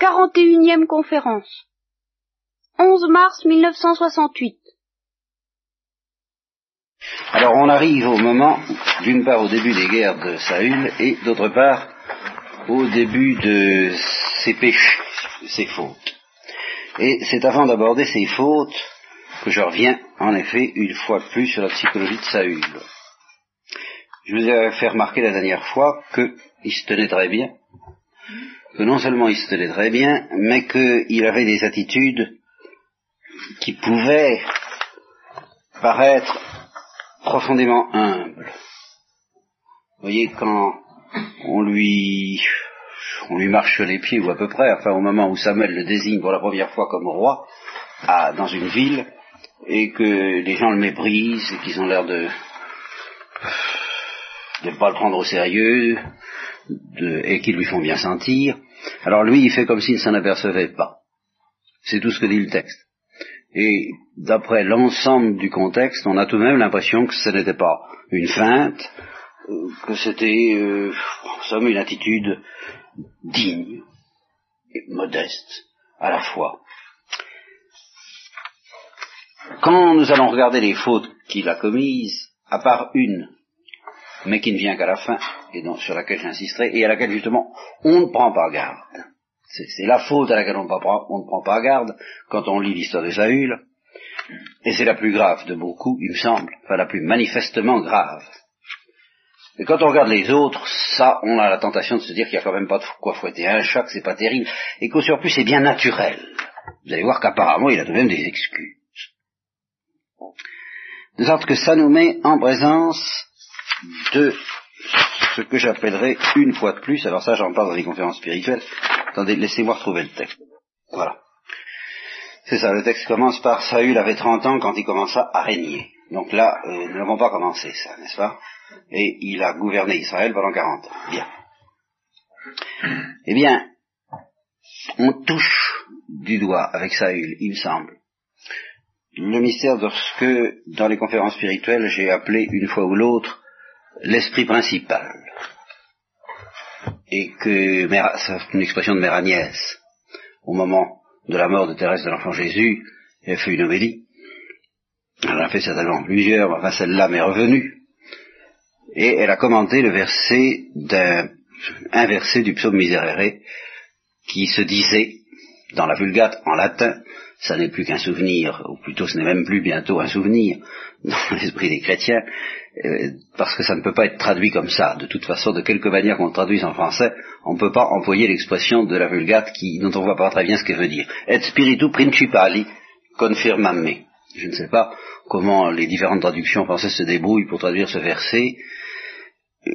41e conférence. 11 mars 1968. Alors on arrive au moment, d'une part au début des guerres de Saül et d'autre part au début de ses péchés, ses fautes. Et c'est avant d'aborder ces fautes que je reviens en effet une fois plus sur la psychologie de Saül. Je vous ai fait remarquer la dernière fois qu'il se tenait très bien, que non seulement il se tenait très bien, mais qu'il avait des attitudes qui pouvaient paraître profondément humbles. Vous voyez, quand on lui, on lui marche les pieds, ou à peu près, enfin au moment où Samuel le désigne pour la première fois comme roi, à, dans une ville, et que les gens le méprisent, et qu'ils ont l'air de de ne pas le prendre au sérieux, et qu'ils lui font bien sentir, alors lui, il fait comme s'il ne s'en apercevait pas. C'est tout ce que dit le texte. Et d'après l'ensemble du contexte, on a tout de même l'impression que ce n'était pas une feinte, euh, que c'était, euh, en somme, une attitude digne et modeste à la fois. Quand nous allons regarder les fautes qu'il a commises, à part une, mais qui ne vient qu'à la fin, et donc, sur laquelle j'insisterai, et à laquelle justement on ne prend pas garde. C'est la faute à laquelle on, ne prend pas garde quand on lit l'histoire de Saül, et c'est la plus grave de beaucoup, il me semble, enfin la plus manifestement grave. Et quand on regarde les autres, ça, on a la tentation de se dire qu'il n'y a quand même pas de quoi fouetter un chat, que c'est pas terrible, et qu'au surplus c'est bien naturel. Vous allez voir qu'apparemment il a tout de même des excuses. De sorte que ça nous met en présence de ce que j'appellerais une fois de plus, alors ça j'en parle dans les conférences spirituelles, attendez, laissez-moi retrouver le texte. Voilà. C'est ça, le texte commence par Saül avait 30 ans quand il commença à régner. Donc là, euh, nous n'avons pas commencé ça, n'est-ce pas? Et il a gouverné Israël pendant 40 ans. Bien. Eh bien, on touche du doigt avec Saül, il me semble, le mystère de ce que, dans les conférences spirituelles, j'ai appelé une fois ou l'autre l'esprit principal. Et que, c'est une expression de Mère Agnès, au moment de la mort de Thérèse de l'Enfant Jésus, elle fait une homélie. Elle en a fait certainement plusieurs, enfin celle-là m'est revenue. Et elle a commenté le verset d'un, un verset du psaume Miserere qui se disait, dans la Vulgate en latin, ça n'est plus qu'un souvenir, ou plutôt ce n'est même plus bientôt un souvenir dans l'esprit des chrétiens, euh, parce que ça ne peut pas être traduit comme ça. De toute façon, de quelque manière qu'on le traduise en français, on ne peut pas employer l'expression de la Vulgate qui, dont on voit pas très bien ce qu'elle veut dire. Et spiritu principali confirmame. Je ne sais pas comment les différentes traductions françaises se débrouillent pour traduire ce verset. Euh,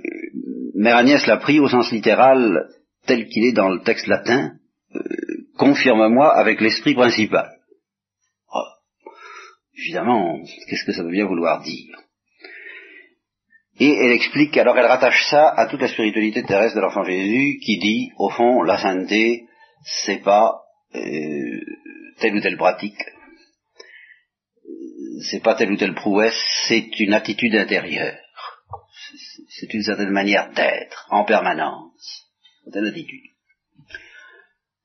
Mère Agnès l'a pris au sens littéral tel qu'il est dans le texte latin, euh, confirme-moi avec l'esprit principal. Évidemment, qu'est-ce que ça veut bien vouloir dire? Et elle explique, alors elle rattache ça à toute la spiritualité terrestre de l'enfant Jésus, qui dit, au fond, la sainteté, c'est pas euh, telle ou telle pratique, c'est pas telle ou telle prouesse, c'est une attitude intérieure. C'est une certaine manière d'être, en permanence. Une attitude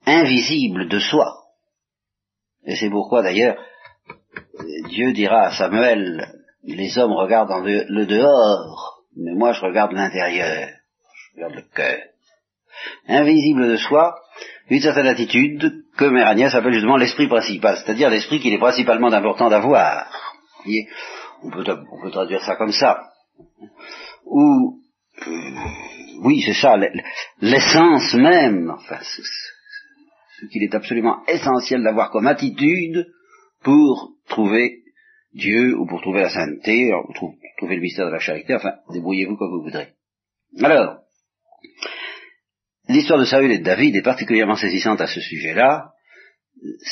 invisible de soi. Et c'est pourquoi d'ailleurs Dieu dira à Samuel, les hommes regardent le dehors, mais moi je regarde l'intérieur, je regarde le cœur. Invisible de soi, une certaine attitude que Agnès appelle justement l'esprit principal, c'est-à-dire l'esprit qu'il est principalement important d'avoir. On peut, traduire ça comme ça. Ou, euh, oui, c'est ça, l'essence même, ce qu'il est absolument essentiel d'avoir comme attitude pour trouver Dieu ou pour trouver la sainteté, pour trouver le mystère de la charité, enfin, débrouillez-vous comme vous voudrez. Alors, l'histoire de Saül et de David est particulièrement saisissante à ce sujet-là.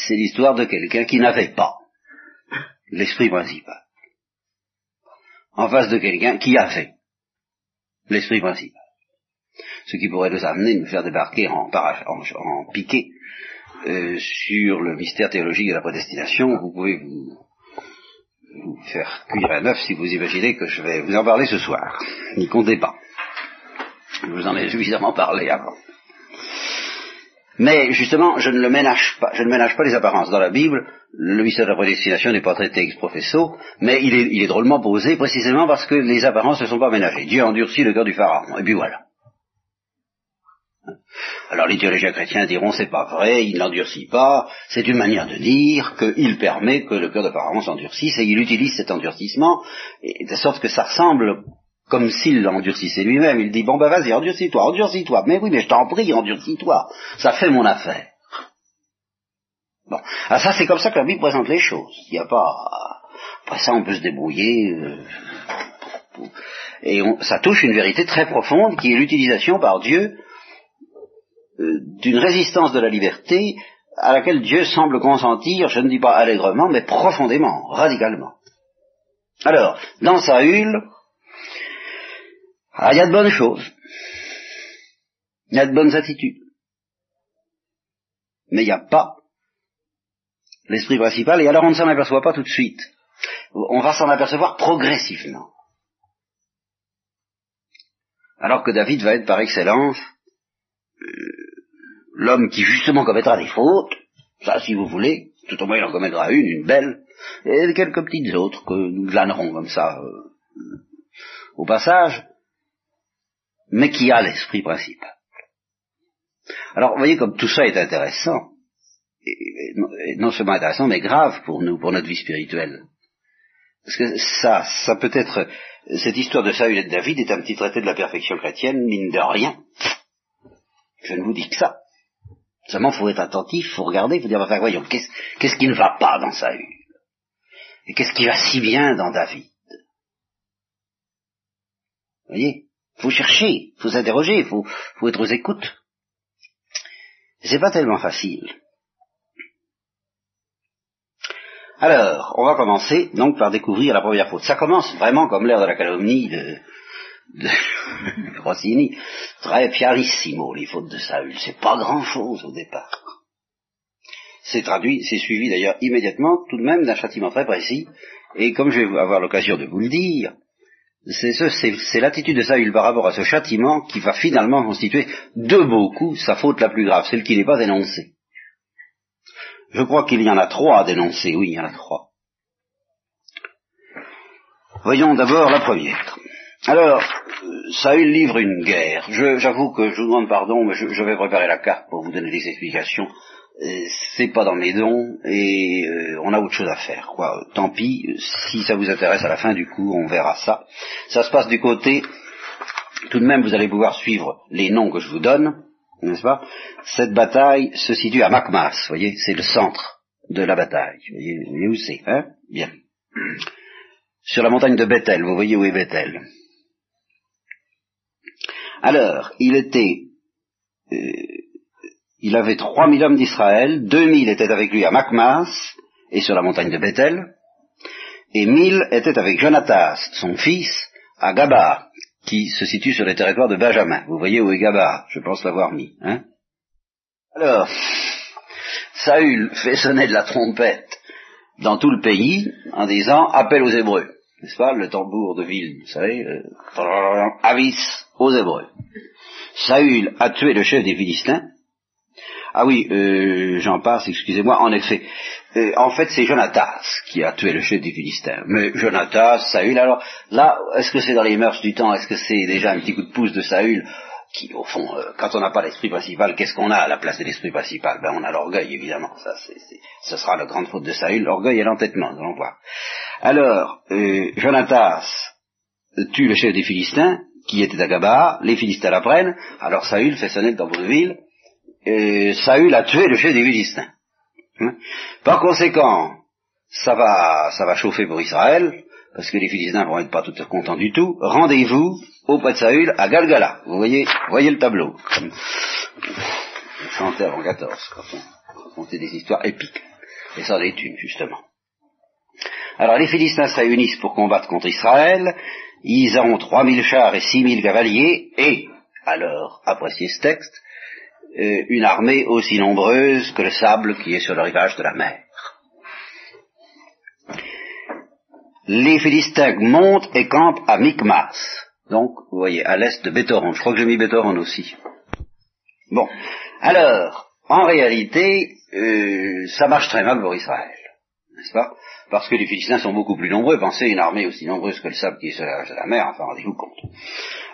C'est l'histoire de quelqu'un qui n'avait pas l'esprit principal. En face de quelqu'un qui avait l'esprit principal. Ce qui pourrait nous amener, nous faire débarquer en, en, en piqué euh, sur le mystère théologique de la prédestination, vous pouvez vous, faire cuire un œuf si vous imaginez que je vais vous en parler ce soir. N'y comptez pas. Je vous en ai suffisamment parlé avant. Mais justement, je ne le ménage pas, je ne ménage pas les apparences. Dans la Bible, le mystère de la prédestination n'est pas traité ex professo, mais il est, il est drôlement posé précisément parce que les apparences ne sont pas ménagées. Dieu endurcit le cœur du pharaon, et puis voilà. Alors les théologiens chrétiens diront c'est pas vrai, il n'endurcit pas, c'est une manière de dire qu'il permet que le cœur de Pharaon s'endurcisse et il utilise cet endurcissement de sorte que ça ressemble comme s'il l'endurcissait lui-même. Il dit bon ben vas-y, endurcis-toi, endurcis-toi. Mais oui, mais je t'en prie, endurcis-toi. Ça fait mon affaire. Bon, ah, ça c'est comme ça que la Bible présente les choses. Il n'y a pas après ça on peut se débrouiller. Euh, et ça touche une vérité très profonde qui est l'utilisation par Dieu d'une résistance de la liberté à laquelle Dieu semble consentir, je ne dis pas allègrement, mais profondément, radicalement. Alors, dans Saül, ah, il y a de bonnes choses, il y a de bonnes attitudes, mais il n'y a pas l'esprit principal, et alors on ne s'en aperçoit pas tout de suite. On va s'en apercevoir progressivement. Alors que David va être par excellence euh, l'homme qui justement commettra des fautes, ça si vous voulez, tout au moins il en commettra une, une belle, et quelques petites autres que nous glanerons comme ça euh, au passage, mais qui a l'esprit principal. Alors voyez comme tout ça est intéressant, et, non seulement intéressant, mais grave pour nous, pour notre vie spirituelle. Parce que ça, ça peut être, cette histoire de Saül et de David est un petit traité de la perfection chrétienne, mine de rien. Je ne vous dis que ça. Seulement, faut être attentif, faut regarder, faut dire, enfin, voyons, qu'est-ce qui ne va pas dans Saül Et qu'est-ce qui va si bien dans David? Vous voyez? Faut chercher, faut s'interroger, faut, faut être aux écoutes. C'est pas tellement facile. Alors, on va commencer donc par découvrir la première faute. Ça commence vraiment comme l'air de la calomnie de, de Rossini, très pianissimo, les fautes de Saül. C'est pas grand chose au départ. C'est traduit, c'est suivi d'ailleurs immédiatement, tout de même, d'un châtiment très précis. Et comme je vais avoir l'occasion de vous le dire, c'est l'attitude de Saül par rapport à ce châtiment qui va finalement constituer de beaucoup sa faute la plus grave, celle qui n'est pas dénoncée. Je crois qu'il y en a trois à dénoncer, oui, il y en a trois. Voyons d'abord la première. Alors, Saül livre une guerre. J'avoue que je vous demande pardon, mais je, vais préparer la carte pour vous donner des explications. Euh, c'est pas dans mes dons et euh, on a autre chose à faire. Quoi. Tant pis, si ça vous intéresse à la fin du cours, on verra ça. Ça se passe du côté. Tout de même, vous allez pouvoir suivre les noms que je vous donne, n'est-ce pas? Cette bataille se situe à Makmas, vous voyez, c'est le centre de la bataille. Vous voyez, où c'est, hein? Bien. Sur la montagne de Bethel, vous voyez où est Bethel? Alors, il était, euh, il avait trois mille hommes d'Israël, deux mille étaient avec lui à Makmas et sur la montagne de Bethel, et mille étaient avec Jonatas, son fils, à Gaba, qui se situe sur les territoires de Benjamin. Vous voyez où est Gaba, je pense l'avoir mis. Hein? Alors, Saül fait sonner de la trompette dans tout le pays en disant appel aux Hébreux n'est-ce pas, le tambour de ville, vous savez, euh, avis aux Hébreux. Saül a tué le chef des Philistins. Ah oui, euh, j'en passe, excusez-moi, en effet. Euh, en fait, c'est Jonatas qui a tué le chef des Philistins. Mais Jonatas, Saül, alors là, est-ce que c'est dans les mœurs du temps? Est-ce que c'est déjà un petit coup de pouce de Saül qui, au fond, euh, quand on n'a pas l'esprit principal, qu'est-ce qu'on a à la place de l'esprit principal? Ben, on a l'orgueil, évidemment. Ça, c'est, ce sera la grande faute de Saül, l'orgueil et l'entêtement, nous allons voir. Alors, euh, Jonatas tue le chef des Philistins, qui était à Gaba, les Philistins l'apprennent, alors Saül fait sonner tambour de ville, et Saül a tué le chef des Philistins. Hein? Par conséquent, ça va, ça va chauffer pour Israël, parce que les Philistins vont être pas tout contents du tout. Rendez-vous auprès de Saül à Galgala. Vous voyez, voyez le tableau. On chantait avant 14 quand on racontait des histoires épiques. Et ça en est une, justement. Alors les Philistins se réunissent pour combattre contre Israël. Ils ont 3000 chars et 6000 cavaliers. Et, alors, appréciez ce texte, euh, une armée aussi nombreuse que le sable qui est sur le rivage de la mer. Les Philistins montent et campent à Micmas. Donc, vous voyez, à l'est de Béthoron. Je crois que j'ai mis Béthoron aussi. Bon. Alors, en réalité, euh, ça marche très mal pour Israël, n'est-ce pas? Parce que les Philistins sont beaucoup plus nombreux. Pensez une armée aussi nombreuse que le sable qui est sur la, la mer, enfin, rendez-vous compte.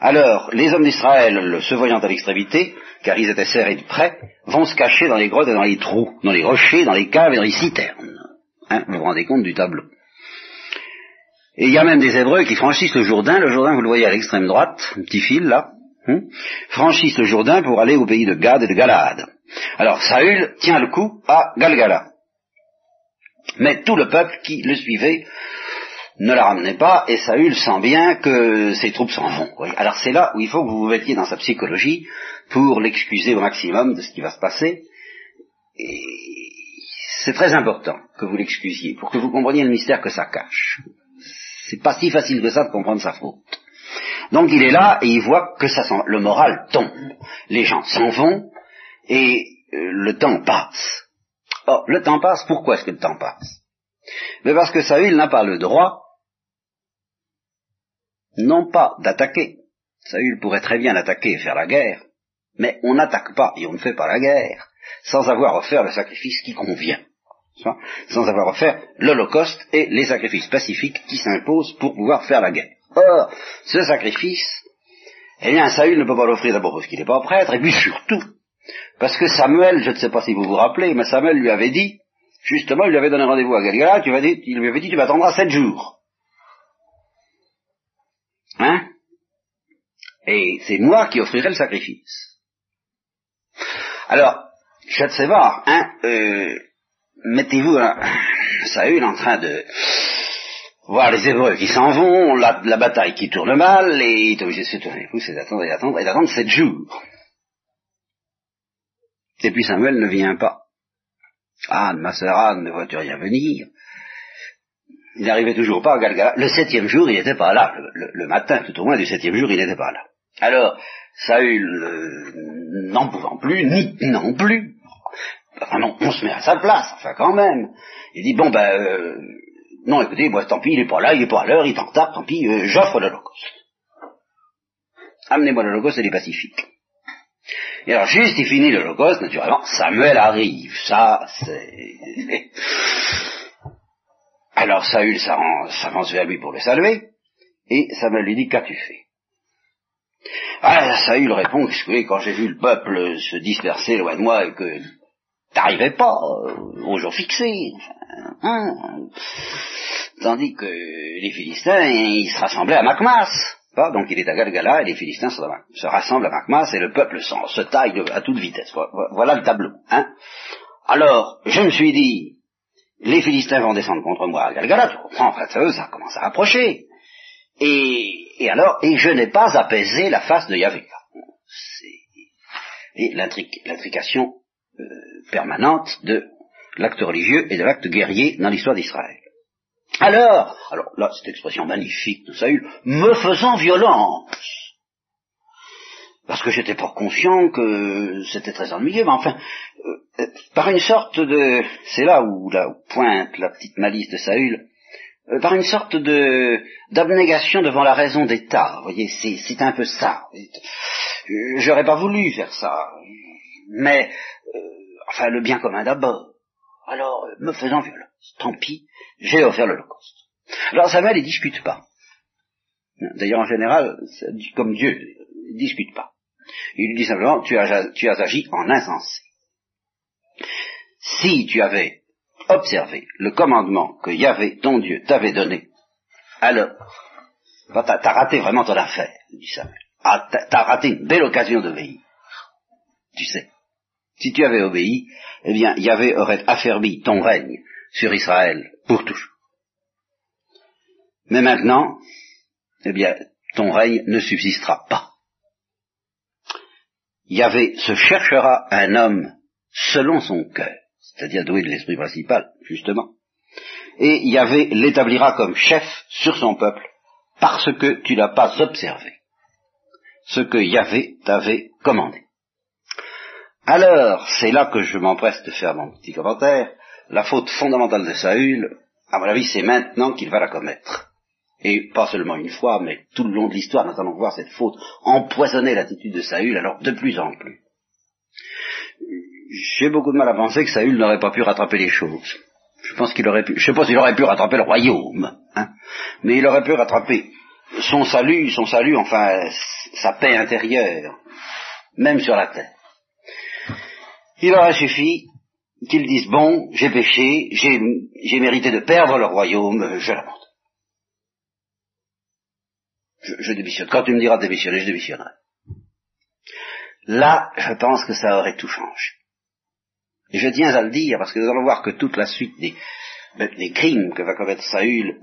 Alors, les hommes d'Israël, se voyant à l'extrémité, car ils étaient serrés de près, vont se cacher dans les grottes et dans les trous, dans les rochers, dans les caves et dans les citernes. Hein, vous vous rendez compte du tableau. Et il y a même des Hébreux qui franchissent le Jourdain, le Jourdain vous le voyez à l'extrême droite, un petit fil là, hein, franchissent le Jourdain pour aller au pays de Gad et de Galade. Alors Saül tient le coup à Galgala. Mais tout le peuple qui le suivait ne la ramenait pas, et Saül sent bien que ses troupes s'en vont. Alors c'est là où il faut que vous vous mettiez dans sa psychologie pour l'excuser au maximum de ce qui va se passer. Et c'est très important que vous l'excusiez, pour que vous compreniez le mystère que ça cache. C'est pas si facile que ça de comprendre sa faute. Donc il est là et il voit que ça le moral tombe. Les gens s'en vont et euh, le temps passe. Or, le temps passe, pourquoi est-ce que le temps passe? Mais parce que Saül n'a pas le droit, non pas d'attaquer. Saül pourrait très bien attaquer et faire la guerre, mais on n'attaque pas et on ne fait pas la guerre sans avoir offert le sacrifice qui convient sans avoir offert l'Holocauste et les sacrifices pacifiques qui s'imposent pour pouvoir faire la guerre. Or, ce sacrifice, eh bien, Saül ne peut pas l'offrir d'abord parce qu'il n'est pas prêtre, et puis surtout, parce que Samuel, je ne sais pas si vous vous rappelez, mais Samuel lui avait dit, justement, il lui avait donné rendez-vous à Galgala, il lui avait dit, tu m'attendras sept jours. Hein? Et c'est moi qui offrirai le sacrifice. Alors, pas, hein, euh, mettez-vous Saül en train de voir les Hébreux qui s'en vont, la, bataille qui tourne mal, et il est obligé de se tourner vous, c'est d'attendre et d'attendre et d'attendre sept jours. Et puis Samuel ne vient pas. Anne, ma sœur Anne, ne vois-tu rien venir? Il n'arrivait toujours pas à Galgala. Le septième jour, il n'était pas là. Le, matin, tout au moins, du septième jour, il n'était pas là. Alors, Saül, euh, n'en pouvant plus, ni non plus, Enfin non, on se met à sa place, enfin quand même. Il dit, bon ben, euh, non écoutez, moi tant pis, il est pas là, il est pas à l'heure, il est en retard, tant pis, euh, j'offre l'Holocauste. Amenez-moi l'Holocauste et les pacifiques. Et alors juste il finit l'Holocauste, naturellement, Samuel arrive, ça c'est... Alors Saül s'avance vers lui pour le saluer, et Samuel lui dit, qu'as-tu fait? Ah, Saül répond, quand j'ai vu le peuple se disperser loin de moi et que t'arrivais pas euh, au jour fixé. Hein. Tandis que les Philistins, ils se rassemblaient à Macmas. Donc il est à Galgala et les Philistins se, rassemblent à Macmas et le peuple se taille à toute vitesse. Voilà le tableau. Hein. Alors, je me suis dit, les Philistins vont descendre contre moi à Galgala, tu comprends, ça, ça commence à approcher. Et, alors, et je n'ai pas apaisé la face de Yahvé. Et l'intrication euh, permanente de l'acte religieux et de l'acte guerrier dans l'histoire d'Israël. Alors, alors là, cette expression magnifique de Saül, me faisant violence, parce que j'étais pas conscient que c'était très ennuyeux, mais enfin, euh, par une sorte de, c'est là où, pointe la petite malice de Saül, euh, par une sorte de d'abnégation devant la raison d'État. Vous voyez, c'est un peu ça. J'aurais pas voulu faire ça, mais enfin le bien commun d'abord. Alors, me faisant violence, tant pis, j'ai offert l'Holocauste. Alors Samuel, il discute pas. D'ailleurs, en général, comme Dieu, il discute pas. Il lui dit simplement, tu as, tu as agi en insensé. Si tu avais observé le commandement que Yahvé, ton Dieu, t'avait donné, alors, t'as as raté vraiment ton affaire, dit Samuel. Ah, t'as raté une belle occasion de veiller. Tu sais. Si tu avais obéi, eh bien, Yahvé aurait affermi ton règne sur Israël pour toujours. Mais maintenant, eh bien, ton règne ne subsistera pas. Yahvé se cherchera un homme selon son cœur, c'est-à-dire doué de l'esprit principal, justement, et Yahvé l'établira comme chef sur son peuple, parce que tu n'as pas observé ce que Yahvé t'avait commandé. Alors, c'est là que je m'empresse de faire mon petit commentaire. La faute fondamentale de Saül, à mon avis, c'est maintenant qu'il va la commettre. Et pas seulement une fois, mais tout le long de l'histoire, nous allons voir cette faute empoisonner l'attitude de Saül, alors de plus en plus. j'ai beaucoup de mal à penser que Saül n'aurait pas pu rattraper les choses. Je pense qu'il aurait pu, je sais pas aurait pu rattraper le royaume, hein, mais il aurait pu rattraper son salut, son salut, enfin, sa paix intérieure, même sur la terre. Il aurait suffi qu'il dise, bon, j'ai péché, j'ai mérité de perdre le royaume, je l'abandonne. Je, démissionne. Quand tu me diras démissionner, je démissionnerai. Là, je pense que ça aurait tout changé. Et je tiens à le dire parce que nous allons voir que toute la suite des, des crimes que va commettre Saül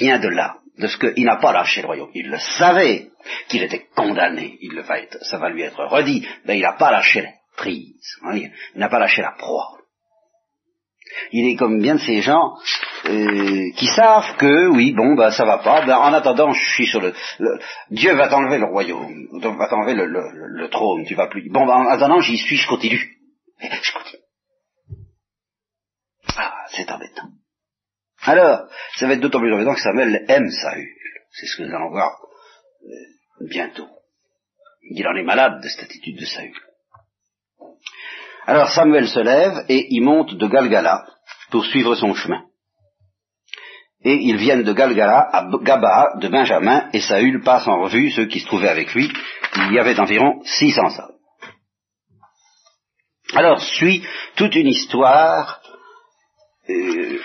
vient de là, de ce qu'il n'a pas lâché le royaume. Il le savait qu'il était condamné, il le va être, ça va lui être redit, mais il n'a pas lâché prise, il n'a pas lâché la proie. Il est comme bien de ces gens euh, qui savent que oui, bon, ben ça va pas. Ben, en attendant, je suis sur le, Dieu va t'enlever le royaume, va t'enlever le, le, trône. Tu vas plus. Bon, ben, en attendant, j'y suis, je continue. Je continue. Ah, c'est embêtant. Alors, ça va être d'autant plus embêtant que Samuel aime Saül. C'est ce que nous allons voir euh, bientôt. Il en est malade de cette attitude de Saül. Alors Samuel se lève et il monte de Galgala pour suivre son chemin. Et ils viennent de Galgala à Gaba de Benjamin, et Saül passe en revue ceux qui se trouvaient avec lui. Il y avait environ 600 hommes. Alors suit toute une histoire euh,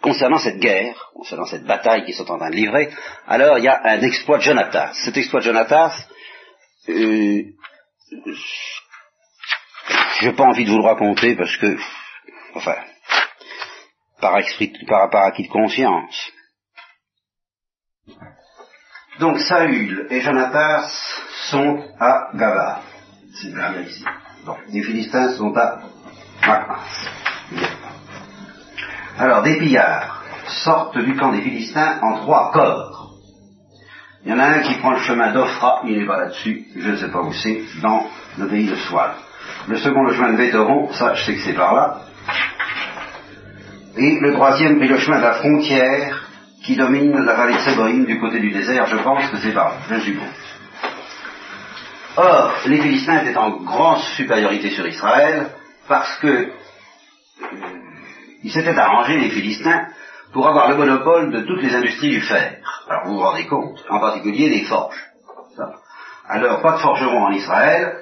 concernant cette guerre, concernant cette bataille qu'ils sont en train de livrer, alors il y a un exploit de Jonatas. Cet exploit de Jonatas, euh, j'ai pas envie de vous le raconter parce que, enfin, par, esprit, par, par acquis de conscience. Donc Saül et Jonatas sont à Gaba. C'est bien ici. Bon, les Philistins sont à Macmas. Alors, des pillards sortent du camp des Philistins en trois corps. Il y en a un qui prend le chemin d'Ophra, il n'est pas là-dessus, je ne sais pas où c'est, dans le pays de Soile. Le second, le chemin de Bétoron, ça, je sais que c'est par là. Et le troisième prit le chemin de la frontière qui domine la vallée de Séboïne du côté du désert, je pense que c'est par là, je suppose. Or, les Philistins étaient en grande supériorité sur Israël parce que ils s'étaient arrangés, les Philistins, pour avoir le monopole de toutes les industries du fer. Alors vous vous rendez compte, en particulier des forges. Alors, pas de forgerons en Israël,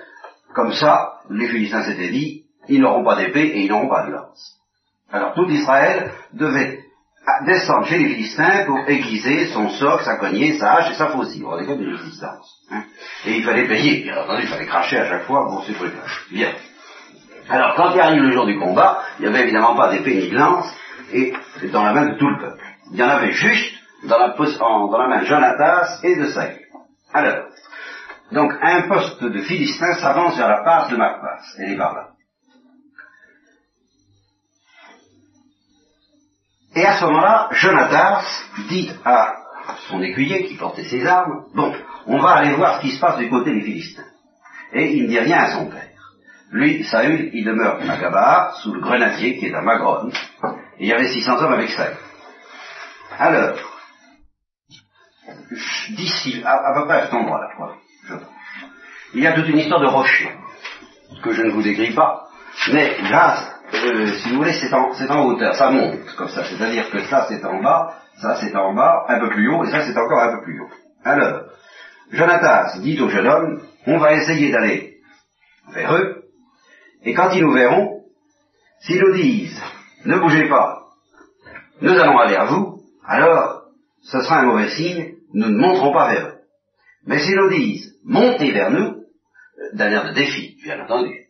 comme ça, les Philistins s'étaient dit, ils n'auront pas d'épée et ils n'auront pas de lance. Alors tout Israël devait descendre chez les Philistins pour aiguiser son soc, sa cognée, sa hache et sa faucille. Vous rendez compte de l'existence. Hein et il fallait payer, bien entendu, il fallait cracher à chaque fois, pour les Bien. Alors, quand il arrive le jour du combat, il n'y avait évidemment pas d'épée ni de lance, et dans la main de tout le peuple. Il y en avait juste dans la, main de Jonatas et de Saïd. Alors, donc un poste de Philistin s'avance vers la passe de Macpas. Elle est par là. Et à ce moment-là, Jonatas dit à son écuyer qui portait ses armes, bon, on va aller voir ce qui se passe du côté des Philistins. Et il ne dit rien à son père. Lui, Saül, il demeure à Gaba, sous le grenadier qui est à Magron, et il y avait 600 hommes avec Saül. Alors, d'ici, à, peu près à cet endroit-là, il y a toute une histoire de rochers, que je ne vous décris pas, mais là, euh, si vous voulez, c'est en, en, hauteur, ça monte comme ça, c'est-à-dire que ça c'est en bas, ça c'est en bas, un peu plus haut, et ça c'est encore un peu plus haut. Alors, Jonathan dit au jeune homme, on va essayer d'aller vers eux, et quand ils nous verront, s'ils nous disent, ne bougez pas, nous allons aller à vous, alors ce sera un mauvais signe, nous ne monterons pas vers eux. Mais s'ils nous disent, montez vers nous, d'un air de défi, bien entendu,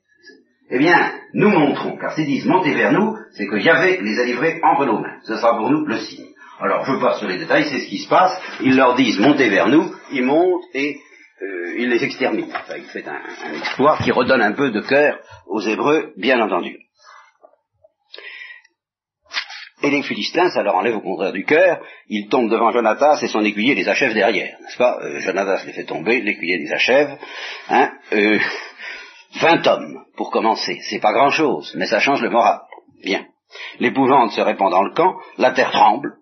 eh bien, nous montrons, car s'ils disent montez vers nous, c'est que Yahvé les a livrés entre nos mains. Ce sera pour nous le signe. Alors, je passe sur les détails, c'est ce qui se passe. Ils leur disent montez vers nous, ils montent et euh, il les extermine. Enfin, il fait un, exploit qui redonne un peu de cœur aux Hébreux, bien entendu. Et les Philistins, ça leur enlève au contraire du cœur, ils tombent devant Jonatas et son écuyer les achève derrière, n'est-ce pas? Euh, les fait tomber, l'écuyer les achève. Hein, euh, 20 hommes, pour commencer, c'est pas grand-chose, mais ça change le moral. Bien. L'épouvante se répand dans le camp, la terre tremble,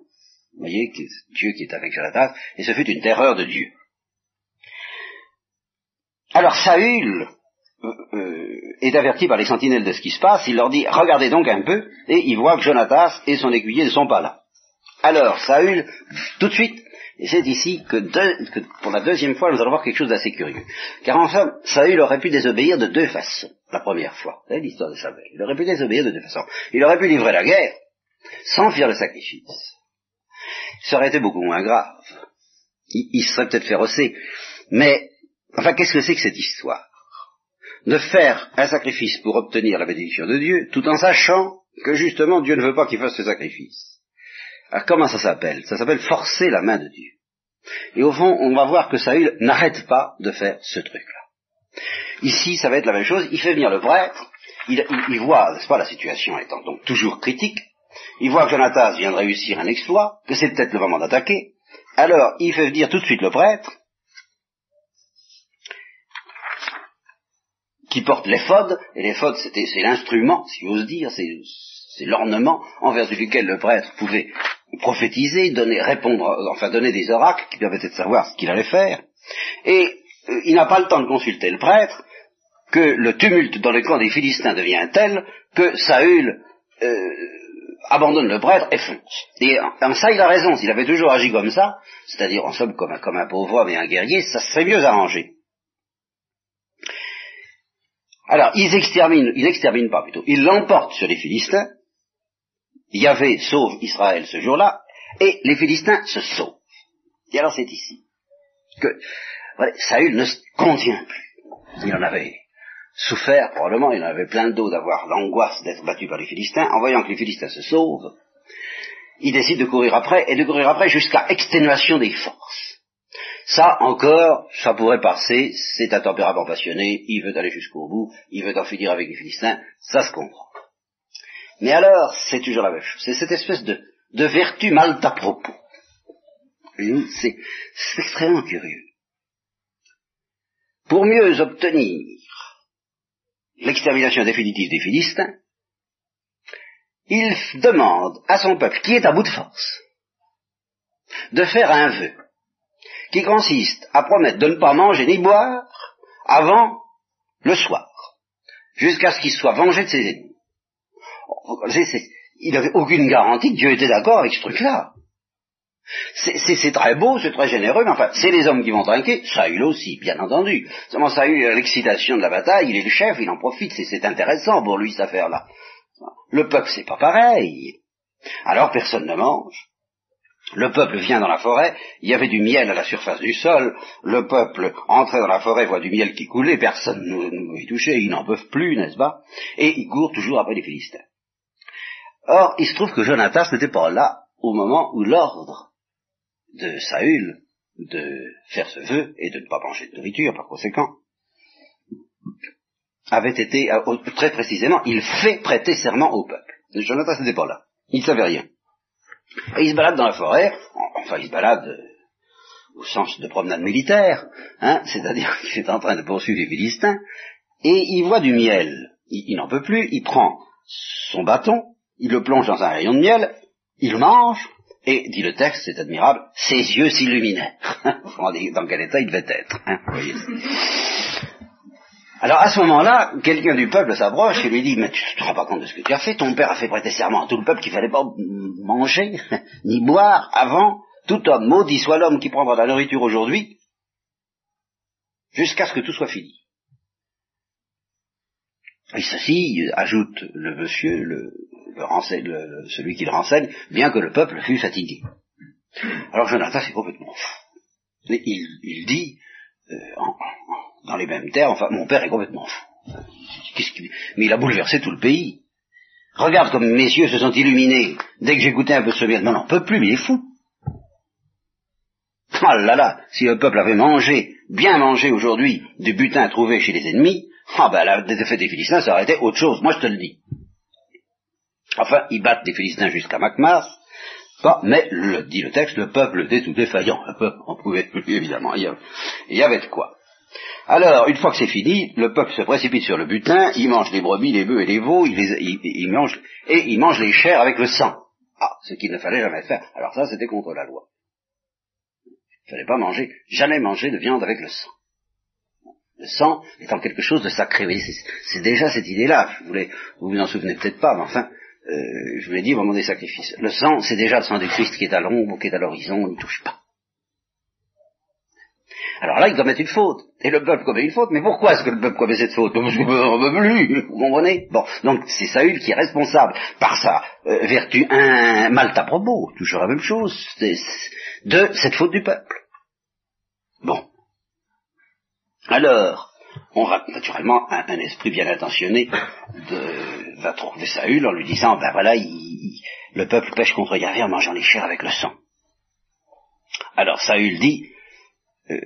vous voyez, Dieu qui est avec Jonatas, et ce fut une terreur de Dieu. Alors Saül est averti par les sentinelles de ce qui se passe, il leur dit regardez donc un peu, et il voit que Jonatas et son aiguillé ne sont pas là. Alors Saül, tout de suite, et c'est ici que, pour la deuxième fois, nous allons voir quelque chose d'assez curieux. Car en somme, Saül aurait pu désobéir de deux façons, la première fois. Vous l'histoire de Samuel. Il aurait pu désobéir de deux façons. Il aurait pu livrer la guerre, sans faire le sacrifice. Ça aurait été beaucoup moins grave. Il, il serait peut-être férocé. Mais, enfin, qu'est-ce que c'est que cette histoire? De faire un sacrifice pour obtenir la bénédiction de Dieu, tout en sachant que justement Dieu ne veut pas qu'il fasse ce sacrifice. Alors comment ça s'appelle? Ça s'appelle forcer la main de Dieu. Et au fond, on va voir que Saül n'arrête pas de faire ce truc-là. Ici, ça va être la même chose. Il fait venir le prêtre. Il, voit, n'est-ce pas, la situation étant donc toujours critique. Il voit que Jonathan vient de réussir un exploit, que c'est peut-être le moment d'attaquer. Alors, il fait venir tout de suite le prêtre, qui porte l'éphode, et l'éphode, c'est l'instrument, si j'ose dire, c'est l'ornement envers lequel le prêtre pouvait prophétiser, donner, répondre, enfin donner des oracles qui permettaient de savoir ce qu'il allait faire. Et euh, il n'a pas le temps de consulter le prêtre, que le tumulte dans le camp des Philistins devient tel que Saül euh, abandonne le prêtre et fonce. Et en, ça, il a raison. S'il avait toujours agi comme ça, c'est-à-dire en somme comme un, comme un pauvre homme et un guerrier, ça serait mieux arrangé. Alors, ils exterminent, ils n'exterminent pas plutôt, ils l'emportent sur les Philistins, Yahvé sauve Israël ce jour-là, et les Philistins se sauvent. Et alors c'est ici que Saül ne se contient plus. Il en avait souffert, probablement, il en avait plein d'eau d'avoir l'angoisse d'être battu par les Philistins. En voyant que les Philistins se sauvent, il décide de courir après, et de courir après jusqu'à exténuation des forces. Ça encore, ça pourrait passer, c'est un tempérament passionné, il veut aller jusqu'au bout, il veut en finir avec les Philistins, ça se comprend. Mais alors, c'est toujours la même chose. C'est cette espèce de, de vertu mal à propos. C'est extrêmement curieux. Pour mieux obtenir l'extermination définitive des Philistins, il demande à son peuple, qui est à bout de force, de faire un vœu, qui consiste à promettre de ne pas manger ni boire avant le soir, jusqu'à ce qu'il soit vengé de ses ennemis il n'avait aucune garantie que Dieu était d'accord avec ce truc-là. C'est très beau, c'est très généreux, mais enfin, c'est les hommes qui vont trinquer, Saül aussi, bien entendu. Seulement Saül, l'excitation de la bataille, il est le chef, il en profite, c'est intéressant pour lui, cette affaire-là. Le peuple, c'est pas pareil. Alors personne ne mange. Le peuple vient dans la forêt, il y avait du miel à la surface du sol, le peuple entrait dans la forêt, voit du miel qui coulait, personne ne veut y toucher, ils n'en peuvent plus, n'est-ce pas? Et ils courent toujours après les Philistins. Or, il se trouve que Jonatas n'était pas là au moment où l'ordre de Saül de faire ce vœu et de ne pas manger de nourriture par conséquent avait été, euh, très précisément, il fait prêter serment au peuple. Jonatas n'était pas là. Il ne savait rien. Et il se balade dans la forêt, enfin il se balade euh, au sens de promenade militaire, hein, c'est-à-dire qu'il est en train de poursuivre les Philistins, et il voit du miel. il n'en peut plus, il prend son bâton, il le plonge dans un rayon de miel, il mange, et, dit le texte, c'est admirable, ses yeux s'illuminaient. dans quel état il devait être. Hein, Alors à ce moment-là, quelqu'un du peuple s'approche et lui dit, mais tu ne te rends pas compte de ce que tu as fait, ton père a fait prêter serment à tout le peuple qu'il ne fallait pas manger, ni boire avant, tout homme, maudit soit l'homme qui prendra la nourriture aujourd'hui, jusqu'à ce que tout soit fini. Et ceci, ajoute le monsieur, le, celui qui le renseigne, bien que le peuple fût fatigué. Alors Jonathan, c'est complètement fou. Il, dit, euh, dans les mêmes termes, enfin, mon père est complètement fou. Mais il a bouleversé tout le pays. Regarde comme mes yeux se sont illuminés dès que goûté un peu ce miel. Non, non, peut plus, mais il est fou. Ah là là, si le peuple avait mangé, bien mangé aujourd'hui, du butin trouvé chez les ennemis, ah ben la défaite des Philistins, ça aurait été autre chose, moi je te le dis. Enfin, ils battent les Philistins jusqu'à Macmas, pas, mais, le, dit le texte, le peuple était tout défaillant. Le peuple en pouvait plus, évidemment. Il y, avait, de quoi. Alors, une fois que c'est fini, le peuple se précipite sur le butin, il mange les brebis, les bœufs et les veaux, il, mange, et il mange les chairs avec le sang. Ah, ce qu'il ne fallait jamais faire. Alors ça, c'était contre la loi. Il ne fallait pas manger, jamais manger de viande avec le sang. Le sang étant quelque chose de sacré. C'est déjà cette idée-là. Vous vous vous en souvenez peut-être pas, mais enfin, euh, je vous l'ai dit au moment des sacrifices. Le sang, c'est déjà le sang du Christ qui est à l'ombre, qui est à l'horizon, on n'y touche pas. Alors là, ils commettent une faute. Et le peuple commet une faute. Mais pourquoi est-ce que le peuple commet cette faute? Parce ne plus. Vous comprenez? Bon, donc c'est Saül qui est responsable par sa euh, vertu un mal à propos, toujours la même chose, de cette faute du peuple. Bon. Alors, on naturellement un, un, esprit bien intentionné de, va trouver Saül en lui disant, ben voilà, le peuple pêche contre Yahvé en mangeant les chairs avec le sang. Alors Saül dit, euh,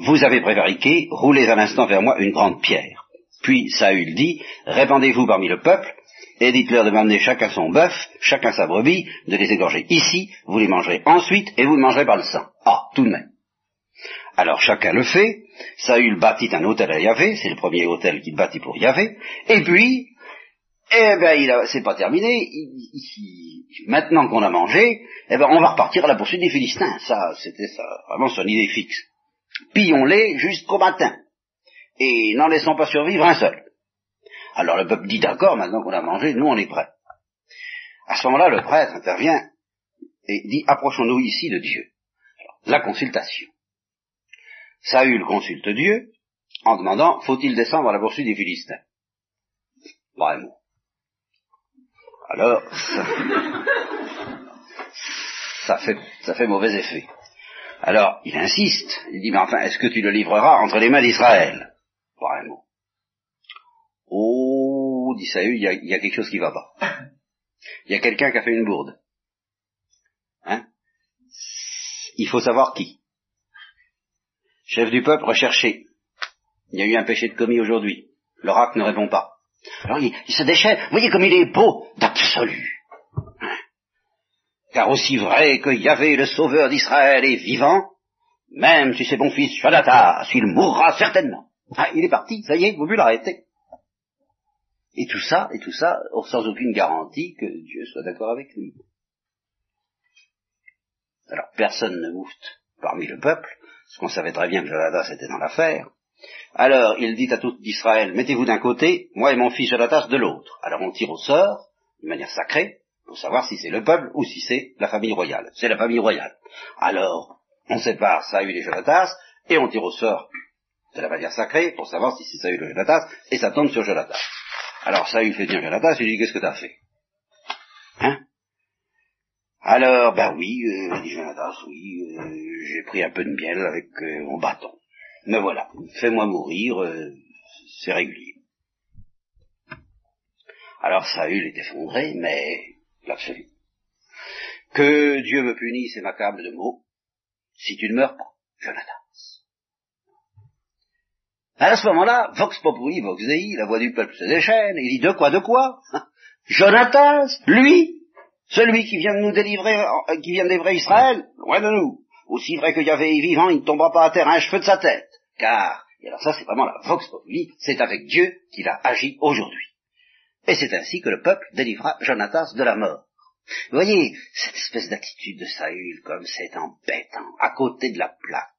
vous avez prévariqué, roulez à l'instant vers moi une grande pierre. Puis Saül dit, répandez-vous parmi le peuple, et dites-leur de m'amener chacun son bœuf, chacun sa brebis, de les égorger ici, vous les mangerez ensuite, et vous ne mangerez pas le sang. Ah, tout de même. Alors chacun le fait, Saül bâtit un hôtel à Yahvé, c'est le premier hôtel qu'il bâtit pour Yahvé, et puis, eh ben, c'est pas terminé, maintenant qu'on a mangé, eh ben, on va repartir à la poursuite des Philistins. Ça, c'était ça, vraiment son idée fixe pillons-les jusqu'au matin, et n'en laissons pas survivre un seul. Alors le peuple dit d'accord, maintenant qu'on a mangé, nous on est prêts. À ce moment-là, le prêtre intervient et dit approchons-nous ici de Dieu. la consultation. Saül consulte Dieu en demandant faut-il descendre à la poursuite des Philistins? Vraiment. Alors, ça fait, ça fait mauvais effet. Alors, il insiste, il dit, mais enfin, est-ce que tu le livreras entre les mains d'Israël? Pas un mot. Oh, dit Saül, il y, a, quelque chose qui va pas. Il y a quelqu'un qui a fait une bourde. Hein? Il faut savoir qui. Chef du peuple, recherché. Il y a eu un péché de commis aujourd'hui. L'oracle ne répond pas. Alors il, il se déchaîne. Voyez comme il est beau d'absolu. Car aussi vrai que Yahvé, le sauveur d'Israël, est vivant, même si c'est mon fils Jonathan, il mourra certainement. Ah, il est parti, ça y est, vous pouvez l'arrêter. Et tout ça, et tout ça, sans aucune garantie que Dieu soit d'accord avec lui. Alors personne ne moufte parmi le peuple, parce qu'on savait très bien que Jonathan était dans l'affaire. Alors il dit à tout Israël, mettez-vous d'un côté, moi et mon fils Jonathan de l'autre. Alors on tire au sort, de manière sacrée, pour savoir si c'est le peuple ou si c'est la famille royale. C'est la famille royale. Alors, on sépare Saül et Jonatas, et on tire au sort de la manière sacrée pour savoir si c'est Saül ou Jonatas, et ça tombe sur Jonatas. Alors Saül fait dire Jonatas, il dit qu'est-ce que t'as fait? Hein? Alors, ben oui, euh, dit Jonatas, oui, euh, j'ai pris un peu de miel avec euh, mon bâton. Mais voilà, fais-moi mourir, euh, c'est régulier. Alors Saül est effondré, mais l'absolu. Que Dieu me punisse et m'accable de mots, si tu ne meurs pas, Jonathan. À ce moment-là, Vox Populi, Vox Dei, la voix du peuple se déchaîne, et il dit de quoi, de quoi? Jonathan, lui, celui qui vient de nous délivrer, euh, qui vient de délivrer Israël, loin de nous. Aussi vrai que Yahvé est vivant, il ne tombera pas à terre un cheveu de sa tête. Car, et alors ça c'est vraiment la Vox Populi, c'est avec Dieu qu'il a agi aujourd'hui. Et c'est ainsi que le peuple délivra Jonatas de la mort. Vous voyez, cette espèce d'attitude de Saül, comme c'est embêtant, à côté de la plaque.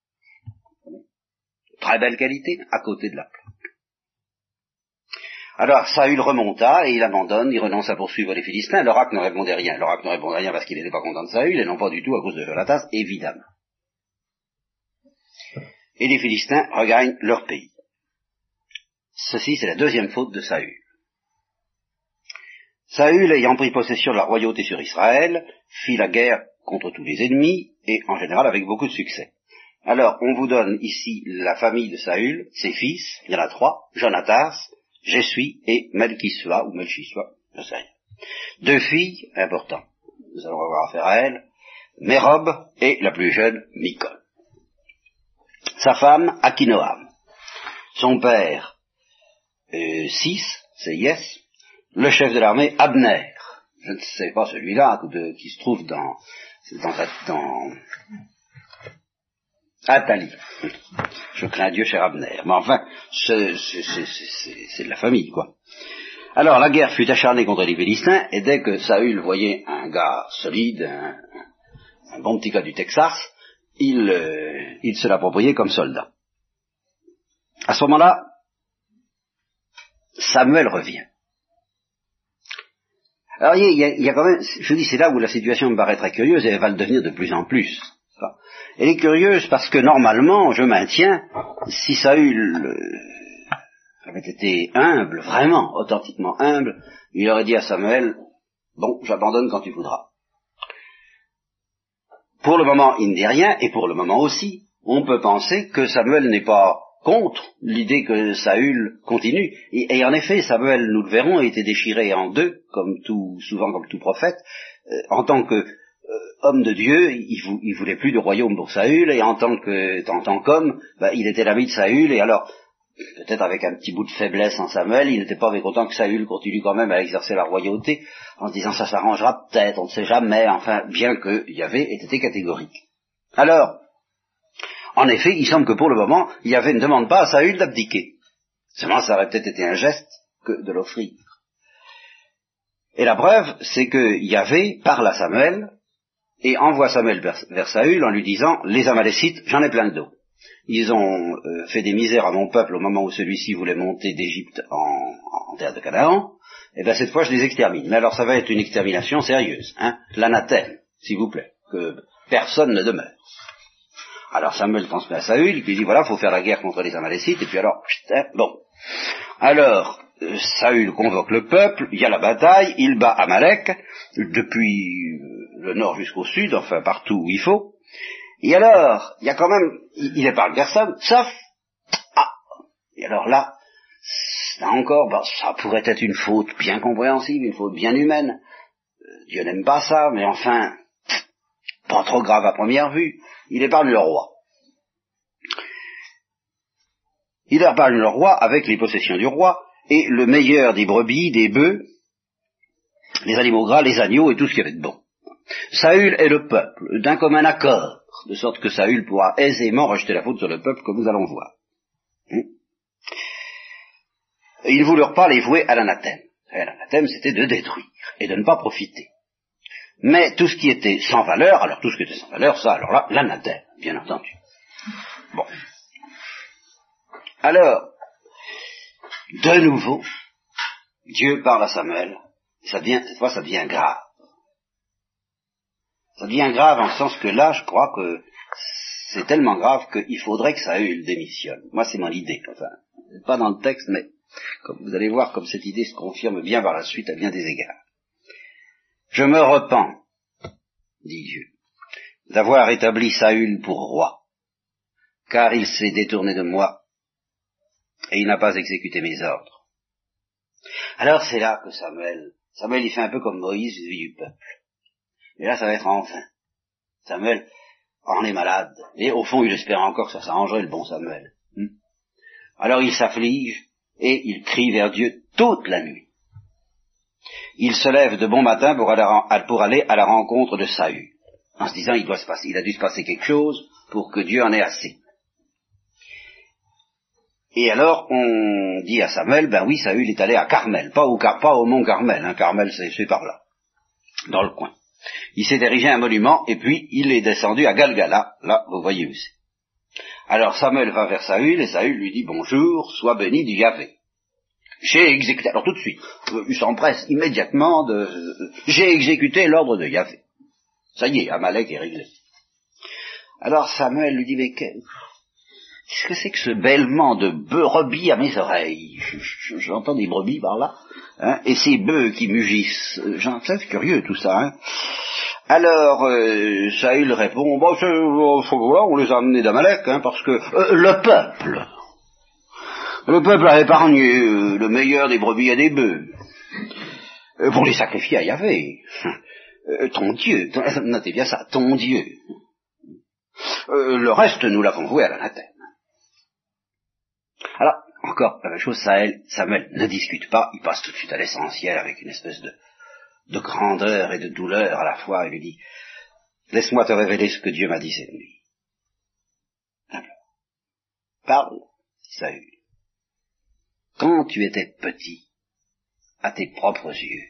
Très belle qualité, à côté de la plaque. Alors Saül remonta et il abandonne, il renonce à poursuivre les Philistins. L'oracle ne répondait rien. L'oracle ne répondait rien parce qu'il n'était pas content de Saül et non pas du tout à cause de Jonatas, évidemment. Et les Philistins regagnent leur pays. Ceci, c'est la deuxième faute de Saül. Saül, ayant pris possession de la royauté sur Israël, fit la guerre contre tous les ennemis, et en général avec beaucoup de succès. Alors, on vous donne ici la famille de Saül, ses fils, il y en a trois, Jonatas, Jesui et Melchisua, ou Melchisua, je sais rien. Deux filles, importantes, nous allons avoir affaire à elles, Mérob et la plus jeune, Micol. Sa femme, Akinoam. Son père, euh, Sis, c'est Yes, le chef de l'armée, Abner. Je ne sais pas celui-là qui se trouve dans, dans, dans Athalie. Je crains Dieu, cher Abner. Mais enfin, c'est de la famille, quoi. Alors, la guerre fut acharnée contre les Philistins, et dès que Saül voyait un gars solide, un, bon petit gars du Texas, il, euh, il se l'appropriait comme soldat. À ce moment-là, Samuel revient. Alors il y, a, il y, a, quand même, je dis, c'est là où la situation me paraît très curieuse et elle va le devenir de plus en plus. Elle est curieuse parce que normalement, je maintiens, si Saül euh, avait été humble, vraiment, authentiquement humble, il aurait dit à Samuel, bon, j'abandonne quand tu voudras. Pour le moment, il ne dit rien, et pour le moment aussi, on peut penser que Samuel n'est pas contre l'idée que Saül continue. Et, en effet, Samuel, nous le verrons, a été déchiré en deux, comme tout, souvent comme tout prophète, euh, en tant que euh, homme de Dieu, il, il, voulait plus de royaume pour Saül, et en tant que en tant qu'homme, bah, il était l'ami de Saül, et alors peut-être avec un petit bout de faiblesse en Samuel, il n'était pas mécontent que Saül continue quand même à exercer la royauté, en se disant ça s'arrangera peut-être, on ne sait jamais, enfin, bien que Yahvé ait été catégorique. Alors, en effet, il semble que pour le moment, Yahvé ne demande pas à Saül d'abdiquer. Seulement, ça aurait peut-être été un geste que de l'offrir. Et la preuve, c'est que Yahvé parle à Samuel, et envoie Samuel vers, Saül en lui disant, les Amalécites, j'en ai plein de dos. Ils ont euh, fait des misères à mon peuple au moment où celui-ci voulait monter d'Égypte en, terre de Canaan. Et eh bien cette fois, je les extermine. Mais alors ça va être une extermination sérieuse, hein, l'anathème, s'il vous plaît, que personne ne demeure. Alors Samuel transmet à Saül, il lui dit voilà, faut faire la guerre contre les Amalécites, et puis alors, bon. Alors, euh, Saül convoque le peuple, il y a la bataille, il bat Amalek, depuis euh, le nord jusqu'au sud, enfin partout où il faut. Et alors, il y a quand même, il n'épargne personne, sauf, ah, et alors là, là encore, bah, ça pourrait être une faute bien compréhensible, une faute bien humaine. Euh, Dieu n'aime pas ça, mais enfin, pas trop grave à première vue. Il épargne le roi. Il épargne le roi avec les possessions du roi et le meilleur des brebis, des bœufs, les animaux gras, les agneaux et tout ce qu'il y avait de bon. Saül est le peuple, d'un commun accord, de sorte que Saül pourra aisément rejeter la faute sur le peuple, comme nous allons voir. Hmm? Ils ne voulurent pas les vouer à l'anathème. L'anathème, c'était de détruire et de ne pas profiter. Mais tout ce qui était sans valeur, alors tout ce qui était sans valeur, ça, alors là, l'anathème, bien entendu. Bon. Alors, de nouveau, Dieu parle à Samuel, ça devient, cette fois ça devient grave. Ça devient grave en le sens que là, je crois que c'est tellement grave qu'il faudrait que Saül démissionne. Moi, c'est mon idée. Enfin, pas dans le texte, mais comme vous allez voir, comme cette idée se confirme bien par la suite à bien des égards. Je me repens, dit Dieu, d'avoir établi Saül pour roi, car il s'est détourné de moi et il n'a pas exécuté mes ordres. Alors c'est là que Samuel, Samuel il fait un peu comme Moïse vis du peuple. Mais là, ça va être enfin. Samuel en est malade. Et au fond, il espère encore que ça s'arrangerait le bon Samuel. Hmm. Alors il s'afflige et il crie vers Dieu toute la nuit. Il se lève de bon matin pour aller, à la rencontre de Saül, en se disant il doit se passer, il a dû se passer quelque chose pour que Dieu en ait assez. Et alors on dit à Samuel, ben oui, Saül est allé à Carmel, pas au, mont Carmel, hein, Carmel c'est par là, dans le coin. Il s'est érigé un monument et puis il est descendu à Galgala. Là, vous voyez où c'est. Alors Samuel va vers Saül et Saül lui dit bonjour, sois béni du Yahvé. J'ai exécuté, alors tout de suite, euh, il s'empresse immédiatement de, euh, j'ai exécuté l'ordre de Yahvé. Ça y est, Amalek est réglé. Alors Samuel lui dit, mais qu'est-ce que c'est que ce bêlement de brebis à mes oreilles J'entends des brebis par là, hein, et ces bœufs qui mugissent. C'est curieux tout ça. Hein. Alors, euh, Saül répond, bon, on les a amenés d'Amalek, hein, parce que euh, le peuple, le peuple a épargné euh, le meilleur des brebis et des bœufs, pour les sacrifier à Yahvé. ton Dieu, notez bien ça, ton Dieu. le reste, nous l'avons voué à l'anathème. Alors, encore la même chose, Samuel ne discute pas, il passe tout de suite à l'essentiel avec une espèce de, de grandeur et de douleur à la fois, il lui dit, laisse-moi te révéler ce que Dieu m'a dit cette nuit. Parle, Saül. Quand tu étais petit, à tes propres yeux,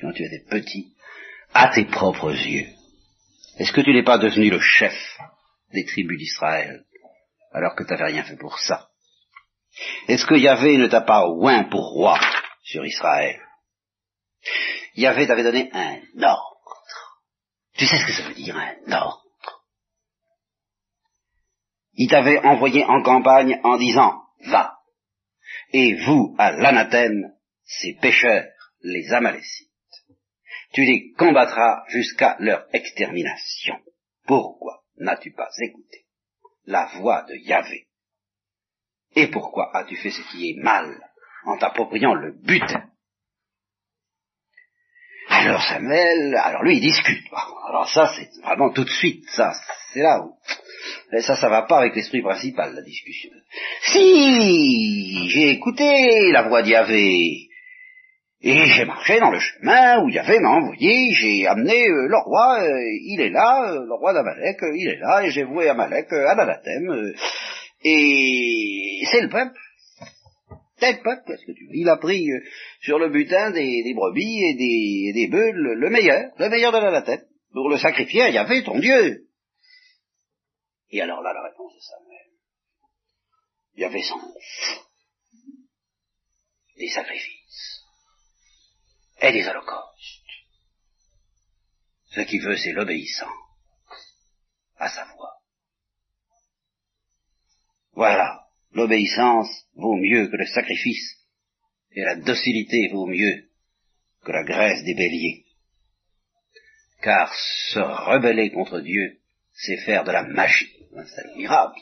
quand tu étais petit, à tes propres yeux, est-ce que tu n'es pas devenu le chef des tribus d'Israël, alors que tu n'avais rien fait pour ça? Est-ce que Yahvé ne t'a pas oint pour roi sur Israël? Yahvé t'avait donné un ordre. Tu sais ce que ça veut dire un ordre? Il t'avait envoyé en campagne en disant, va, et vous, à l'anathème, ces pécheurs, les Amalécites, tu les combattras jusqu'à leur extermination. Pourquoi n'as-tu pas écouté la voix de Yahvé? Et pourquoi as-tu fait ce qui est mal en t'appropriant le butin? Alors Samuel, alors lui il discute. Alors ça c'est vraiment tout de suite, ça, c'est là où. Ça, ça va pas avec l'esprit principal, la discussion. Si j'ai écouté la voix d'Yahvé, et j'ai marché dans le chemin où Yahvé m'a envoyé, j'ai amené euh, le roi, euh, il est là, euh, le roi d'Amalek, il est là, et j'ai voué Amalek à l'anathème, et c'est le peuple qu'est-ce que tu veux Il a pris sur le butin des, brebis et des, des bœufs le, meilleur, le meilleur de la tête, pour le sacrifier il y avait ton Dieu. Et alors là, la réponse de Samuel, il y avait son des sacrifices et des holocaustes. Ce qu'il veut, c'est l'obéissance à sa voix. Voilà l'obéissance vaut mieux que le sacrifice, et la docilité vaut mieux que la graisse des béliers. Car se rebeller contre Dieu, c'est faire de la magie. C'est admirable.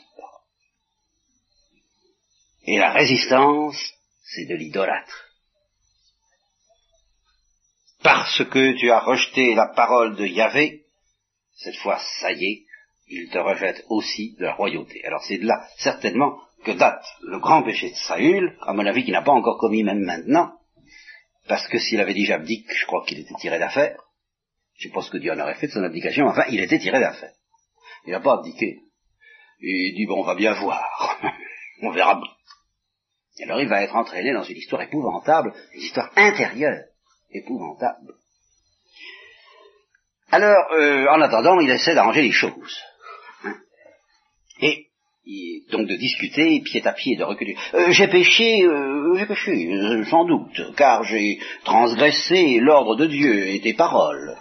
Et la résistance, c'est de l'idolâtre. Parce que tu as rejeté la parole de Yahvé, cette fois, ça y est, il te rejette aussi de la royauté. Alors c'est de là, certainement, que date le grand péché de Saül, à mon avis, qu'il n'a pas encore commis même maintenant, parce que s'il avait déjà abdiqué, je crois qu'il était tiré d'affaire. Je ce que Dieu en aurait fait de son abdication, enfin, il était tiré d'affaire. Il n'a pas abdiqué. Il dit, bon, on va bien voir. on verra bien. Alors il va être entraîné dans une histoire épouvantable, une histoire intérieure, épouvantable. Alors, euh, en attendant, il essaie d'arranger les choses. Hein. Et donc de discuter pied à pied, de reculer. Euh, j'ai péché, euh, j'ai péché, sans doute, car j'ai transgressé l'ordre de Dieu et des paroles.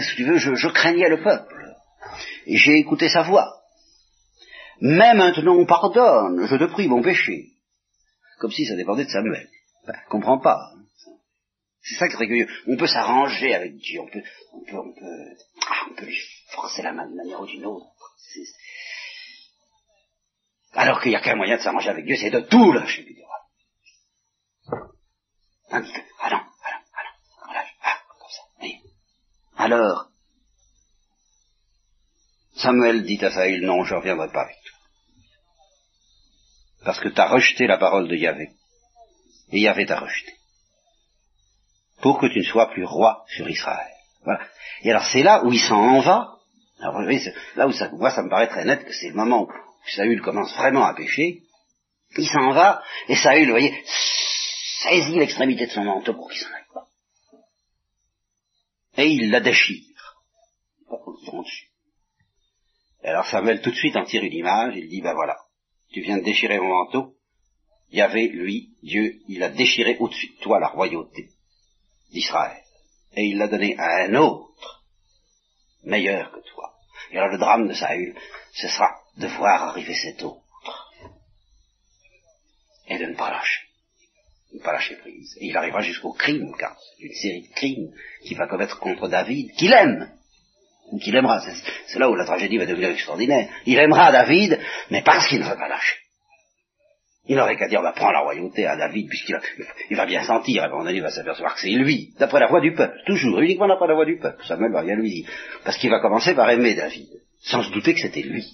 si tu veux, je, je craignais le peuple, et j'ai écouté sa voix. Mais maintenant, pardonne, je te prie mon péché. Comme si ça dépendait de Samuel. Ben, comprends pas. C'est ça qui est On peut s'arranger avec Dieu, on peut, on peut, on peut, ah, on peut lui forcer la main d'une manière ou d'une autre. Alors qu'il n'y a qu'un moyen de s'arranger avec Dieu, c'est de tout lâcher Tandis que, ah non, ah non, ah non, ah, comme ça, oui. Alors, Samuel dit à Saül, non, je ne reviendrai pas avec. Parce que tu as rejeté la parole de Yahvé. Et Yahvé t'a rejeté. Pour que tu ne sois plus roi sur Israël. Voilà. Et alors c'est là où il s'en va. Alors, vous voyez, là où ça, moi, ça me paraît très net que c'est le moment où Saül commence vraiment à pécher, il s'en va, et Saül, vous voyez, saisit l'extrémité de son manteau pour qu'il s'en aille pas. Et il la déchire. Pas dessus. Et alors Samuel tout de suite en tire une image, il dit, ben voilà, tu viens de déchirer mon manteau, il y avait, lui, Dieu, il a déchiré au-dessus de toi la royauté d'Israël. Et il l'a donné à un autre, meilleur que toi. Et alors le drame de Saül, ce sera de voir arriver cet autre et de ne pas lâcher, ne pas lâcher prise. Et il arrivera jusqu'au crime, car c'est une série de crimes qu'il va commettre contre David, qu'il aime, ou qu'il aimera. C'est là où la tragédie va devenir extraordinaire. Il aimera David, mais parce qu'il ne veut pas lâcher. Il n'aurait qu'à dire, va prendre la royauté à David, puisqu'il va, bien sentir, à un moment donné, il va s'apercevoir que c'est lui, d'après la voix du peuple, toujours, uniquement d'après la voix du peuple. Samuel va rien lui dire. Parce qu'il va commencer par aimer David, sans se douter que c'était lui.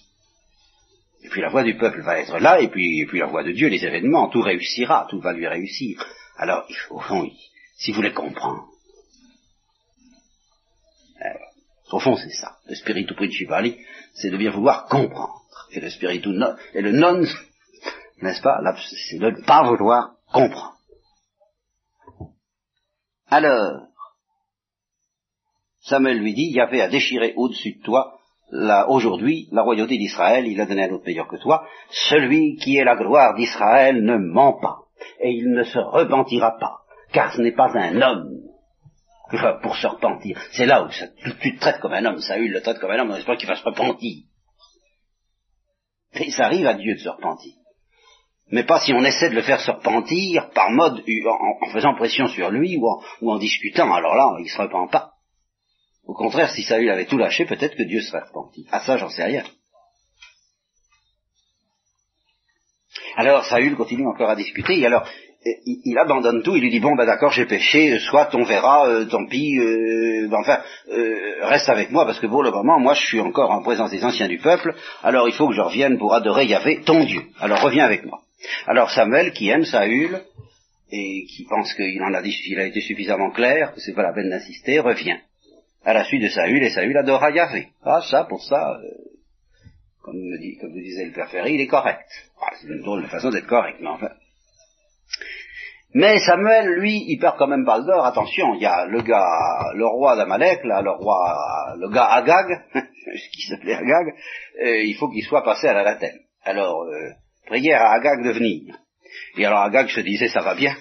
Et puis la voix du peuple va être là, et puis, et puis la voix de Dieu, les événements, tout réussira, tout va lui réussir. Alors, au fond, si vous voulez comprendre, euh, au fond c'est ça. Le spiritu principali, c'est de bien vouloir comprendre. Et le spiritu non, et le non, n'est-ce pas, c'est de ne pas vouloir comprendre. Alors, Samuel lui dit, il y avait à déchirer au-dessus de toi aujourd'hui, la royauté d'Israël, il a donné un autre meilleur que toi. Celui qui est la gloire d'Israël ne ment pas, et il ne se repentira pas, car ce n'est pas un homme pour se repentir. C'est là où tu, te traites comme un homme, Saül le traite comme un homme en espérant qu'il va se repentir. Et ça arrive à Dieu de se repentir. Mais pas si on essaie de le faire se repentir par mode, en, faisant pression sur lui ou en, ou en discutant. Alors là, il ne se repent pas. Au contraire, si Saül avait tout lâché, peut-être que Dieu serait repenti. Ah ça, j'en sais rien. Alors Saül continue encore à discuter, et alors il, abandonne tout, il lui dit bon ben d'accord j'ai péché, soit on verra, euh, tant pis, euh, ben, enfin euh, reste avec moi parce que pour le moment moi je suis encore en présence des anciens du peuple, alors il faut que je revienne pour adorer Yahvé, ton Dieu. Alors reviens avec moi. Alors Samuel qui aime Saül et qui pense qu'il en a dit, il a été suffisamment clair, que c'est pas la peine d'insister, revient à la suite de Saül, et Saül adora Yahvé. Ah, ça, pour ça, euh, comme, me dit, comme disait le père Ferry, il est correct. Ah, c'est une drôle de façon d'être correct, mais enfin. Mais Samuel, lui, il perd quand même pas. Attention, il y a le gars, le roi d'Amalek, là, le roi, le gars Agag, qui s'appelait Agag, euh, il faut qu'il soit passé à la latine. Alors, euh, prière à Agag de venir. Et alors Agag se disait, ça va bien,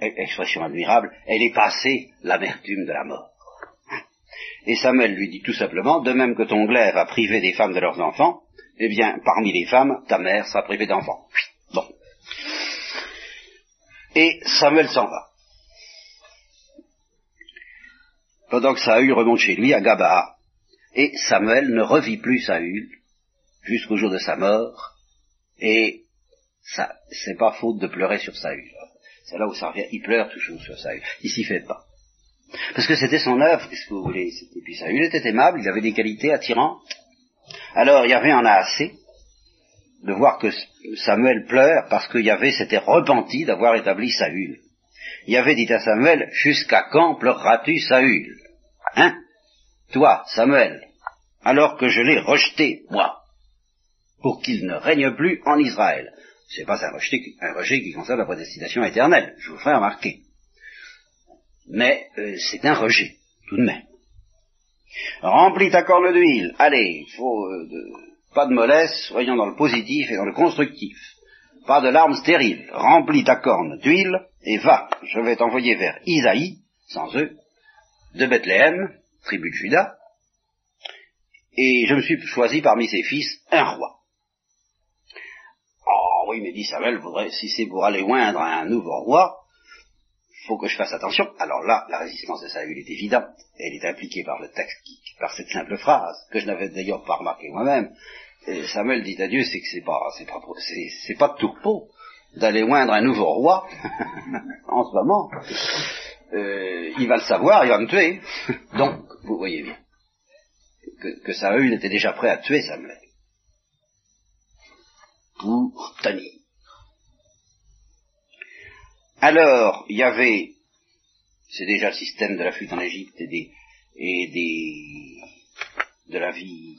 expression admirable, elle est passée l'amertume de la mort. Et Samuel lui dit tout simplement, de même que ton glaive a privé des femmes de leurs enfants, eh bien, parmi les femmes, ta mère sera privée d'enfants. Et Samuel s'en va. Pendant que Saül remonte chez lui à Gabaa. Et Samuel ne revit plus Saül jusqu'au jour de sa mort. Et ça, c'est pas faute de pleurer sur Saül. C'est là où ça revient. Il pleure toujours sur Saül. Il s'y fait pas. Parce que c'était son œuvre, qu'est-ce que vous voulez? Et puis Saül était aimable, il avait des qualités attirantes. Alors il y avait en assez de voir que Samuel pleure parce qu'il y avait s'était repenti d'avoir établi Saül. Il y avait dit à Samuel, jusqu'à quand pleureras-tu Saül? Hein? Toi, Samuel, alors que je l'ai rejeté, moi, pour qu'il ne règne plus en Israël. C'est pas un rejet, un rejet qui concerne la prédestination éternelle, je vous ferai remarquer mais euh, c'est un rejet, tout de même. Remplis ta corne d'huile. Allez, il faut euh, pas de mollesse, soyons dans le positif et dans le constructif. Pas de larmes stériles. Remplis ta corne d'huile et va. Je vais t'envoyer vers Isaïe, sans eux, de Bethléem, tribu de Juda, et je me suis choisi parmi ses fils un roi. Oh oui, mais dit Samuel, si c'est pour aller moindre un nouveau roi, faut que je fasse attention. Alors là, la résistance de Saül est évidente. Elle est impliquée par le texte, par cette simple phrase, que je n'avais d'ailleurs pas remarqué moi-même. Samuel dit à Dieu, c'est que c'est pas, pas, de tout repos d'aller moindre un nouveau roi en ce moment. Euh, il va le savoir, il va me tuer. Donc, vous voyez bien que, que Saül était déjà prêt à tuer Samuel pour tenir. Alors, il y avait, c'est déjà le système de la fuite en Égypte et des, et des, de la vie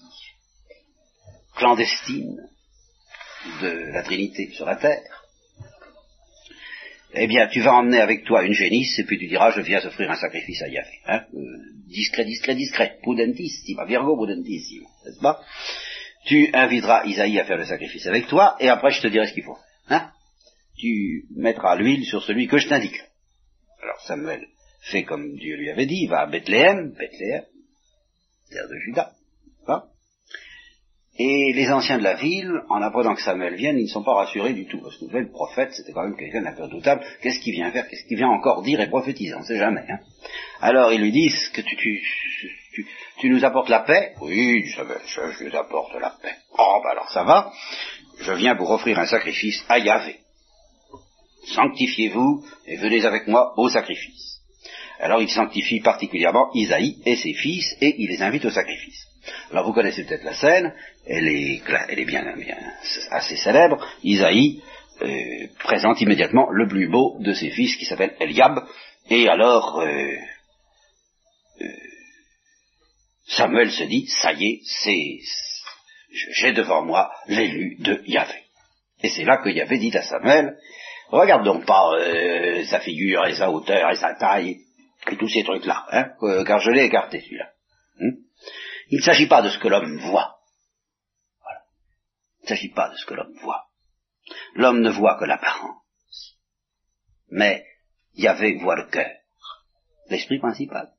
clandestine de la Trinité sur la terre. Eh bien, tu vas emmener avec toi une génisse et puis tu diras, je viens offrir un sacrifice à Yahvé. Hein euh, discret, discret, discret. Prudentissima, virgo prudentissima. N'est-ce pas? Tu inviteras Isaïe à faire le sacrifice avec toi et après je te dirai ce qu'il faut. Hein? Tu mettras l'huile sur celui que je t'indique. Alors Samuel fait comme Dieu lui avait dit, va à Bethléem, Bethléem, terre de Juda. Et les anciens de la ville, en apprenant que Samuel vienne, ils ne sont pas rassurés du tout, parce que le prophète, c'était quand même quelqu'un d'un peu doutable, qu'est-ce qu'il vient faire, qu'est-ce qu'il vient encore dire et prophétiser, on ne sait jamais. Hein. Alors ils lui disent que tu, nous apportes la paix? Oui, Samuel, je, je nous apporte la paix. Oh, alors ça va, je viens pour offrir un sacrifice à Yahvé sanctifiez-vous et venez avec moi au sacrifice. Alors il sanctifie particulièrement Isaïe et ses fils et il les invite au sacrifice. Alors vous connaissez peut-être la scène, elle est, elle est bien, assez célèbre. Isaïe euh, présente immédiatement le plus beau de ses fils qui s'appelle Eliab et alors euh, euh, Samuel se dit, ça y est, c'est, j'ai devant moi l'élu de Yahvé. Et c'est là que Yahvé dit à Samuel, Regarde donc pas euh, sa figure et sa hauteur et sa taille et tous ces trucs-là, hein, car je l'ai écarté celui-là. Hein. Il ne s'agit pas de ce que l'homme voit. Voilà. Il ne s'agit pas de ce que l'homme voit. L'homme ne voit que l'apparence. Mais Yahvé voit le cœur, l'esprit principal.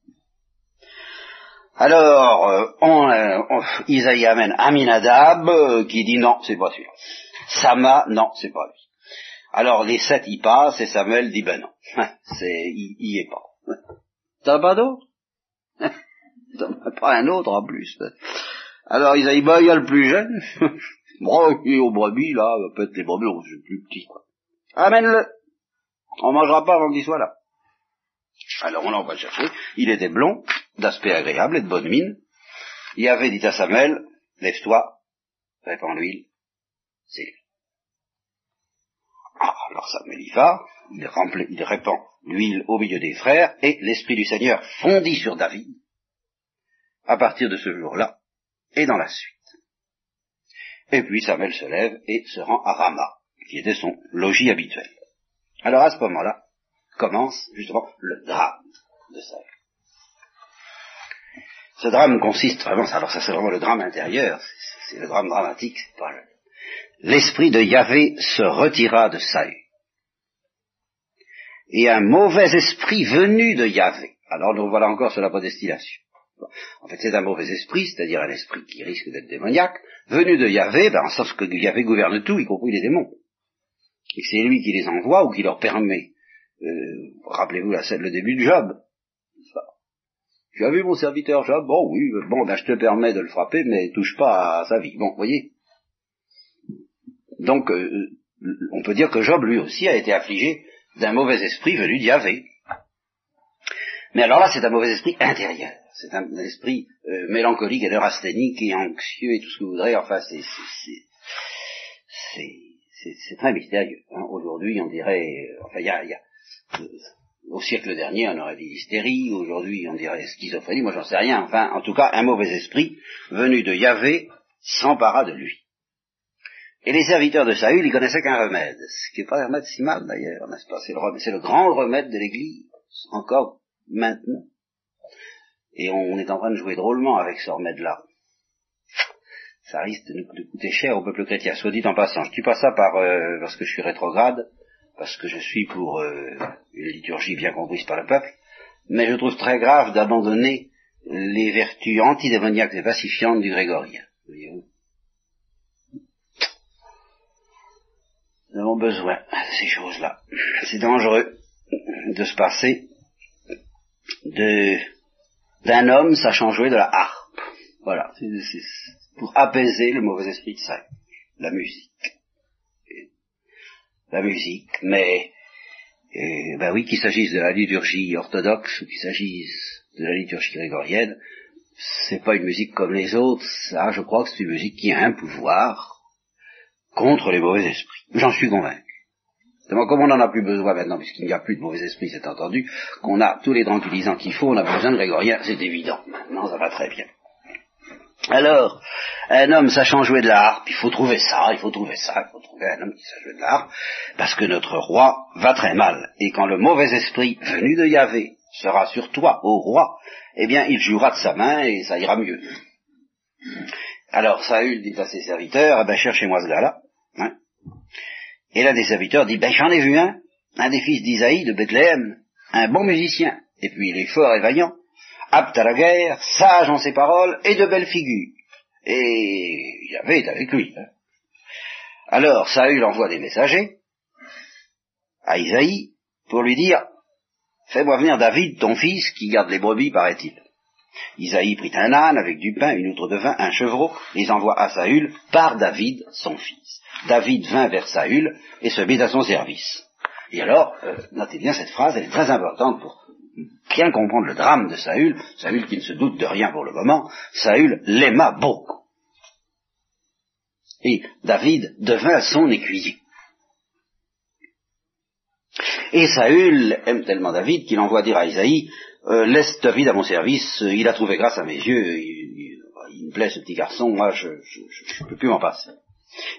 Alors, euh, on, euh, Isaïe amène Aminadab, euh, qui dit non, c'est pas sûr. Sama, non, c'est pas lui. Alors les sept y passent et Samuel dit ben non, c'est, il, y est pas. T'as pas d'autre T'en as pas un autre en plus. Alors ben il y a le plus jeune. bon, il est au brebis là, peut-être les brebis, c'est plus petit quoi. Amène-le. On mangera pas avant qu'il soit là. Alors on va le chercher. Il était blond, d'aspect agréable et de bonne mine. Il avait dit à Samuel, lève-toi, répands l'huile, c'est lui. Ah, alors Samuel y va, il, il répand l'huile au milieu des frères, et l'Esprit du Seigneur fondit sur David, à partir de ce jour-là, et dans la suite. Et puis Samuel se lève et se rend à Rama, qui était son logis habituel. Alors à ce moment-là, commence justement le drame de Saül. Ce drame consiste vraiment, alors ça c'est vraiment le drame intérieur, c'est le drame dramatique, c'est pas L'esprit de Yahvé se retira de Saül. Et un mauvais esprit venu de Yahvé. Alors nous voilà encore sur la prédestination. En fait, c'est un mauvais esprit, c'est-à-dire un esprit qui risque d'être démoniaque, venu de Yahvé, ben, en sorte que Yahvé gouverne tout, y compris les démons. Et c'est lui qui les envoie ou qui leur permet euh, rappelez-vous la scène, le début de Job. Tu as vu mon serviteur Job? Bon oui, bon ben je te permets de le frapper, mais touche pas à sa vie. Bon, voyez. Donc euh, on peut dire que Job lui aussi a été affligé d'un mauvais esprit venu d'Yahvé. Mais alors là, c'est un mauvais esprit intérieur. C'est un, esprit euh, mélancolique et neurasthénique et anxieux et tout ce que vous voudrez. Enfin, c'est c'est très mystérieux. Hein. Aujourd'hui, on dirait, enfin, il y a, y a au siècle dernier, on aurait dit hystérie, aujourd'hui on dirait schizophrénie, moi j'en sais rien. Enfin, en tout cas, un mauvais esprit venu de Yahvé s'empara de lui. Et les serviteurs de Saül, ils connaissaient qu'un remède, ce qui n'est pas un remède si mal d'ailleurs, n'est-ce pas? C'est le, le, grand remède de l'Église, encore maintenant. Et on, est en train de jouer drôlement avec ce remède-là. Ça risque de coûter cher au peuple chrétien. Soit dit en passant, je dis pas ça par, euh, parce que je suis rétrograde, parce que je suis pour euh, une liturgie bien comprise par le peuple, mais je trouve très grave d'abandonner les vertus antidémoniaques et pacifiantes du grégorien. Voyez-vous? Nous avons besoin de ces choses-là. C'est dangereux de se passer de d'un homme sachant jouer de la harpe. Voilà, pour apaiser le mauvais esprit de ça, la musique. La musique, mais euh, ben oui, qu'il s'agisse de la liturgie orthodoxe ou qu'il s'agisse de la liturgie grégorienne, c'est pas une musique comme les autres, ça je crois que c'est une musique qui a un pouvoir contre les mauvais esprits. J'en suis convaincu. Comme on n'en a plus besoin maintenant, puisqu'il n'y a plus de mauvais esprits, c'est entendu, qu'on a tous les tranquillisants qu'il faut, on a besoin de grégorien, c'est évident. Maintenant, ça va très bien. Alors, un homme sachant jouer de la harpe, il faut trouver ça, il faut trouver ça, il faut trouver un homme qui sait jouer de la harpe, parce que notre roi va très mal. Et quand le mauvais esprit venu de Yahvé sera sur toi, ô roi, eh bien il jouera de sa main et ça ira mieux. Alors Saül dit à ses serviteurs, eh ben cherchez-moi ce gars-là. Hein. Et l'un des serviteurs dit, ben j'en ai vu un, un des fils d'Isaïe de Bethléem, un bon musicien, et puis il est fort et vaillant, apte à la guerre, sage en ses paroles et de belles figures. Et Yahvé est avec lui. Hein. Alors Saül envoie des messagers à Isaïe pour lui dire Fais-moi venir David, ton fils, qui garde les brebis, paraît-il. Isaïe prit un âne avec du pain, une outre de vin, un chevreau, les envoie à Saül par David, son fils. David vint vers Saül et se mit à son service. Et alors, euh, notez bien cette phrase, elle est très importante pour bien comprendre le drame de Saül, Saül qui ne se doute de rien pour le moment, Saül l'aima beaucoup. Et David devint son écuyer. Et Saül aime tellement David qu'il envoie dire à Isaïe, euh, laisse David à mon service, il a trouvé grâce à mes yeux, il, me plaît ce petit garçon, moi je ne peux plus m'en passer.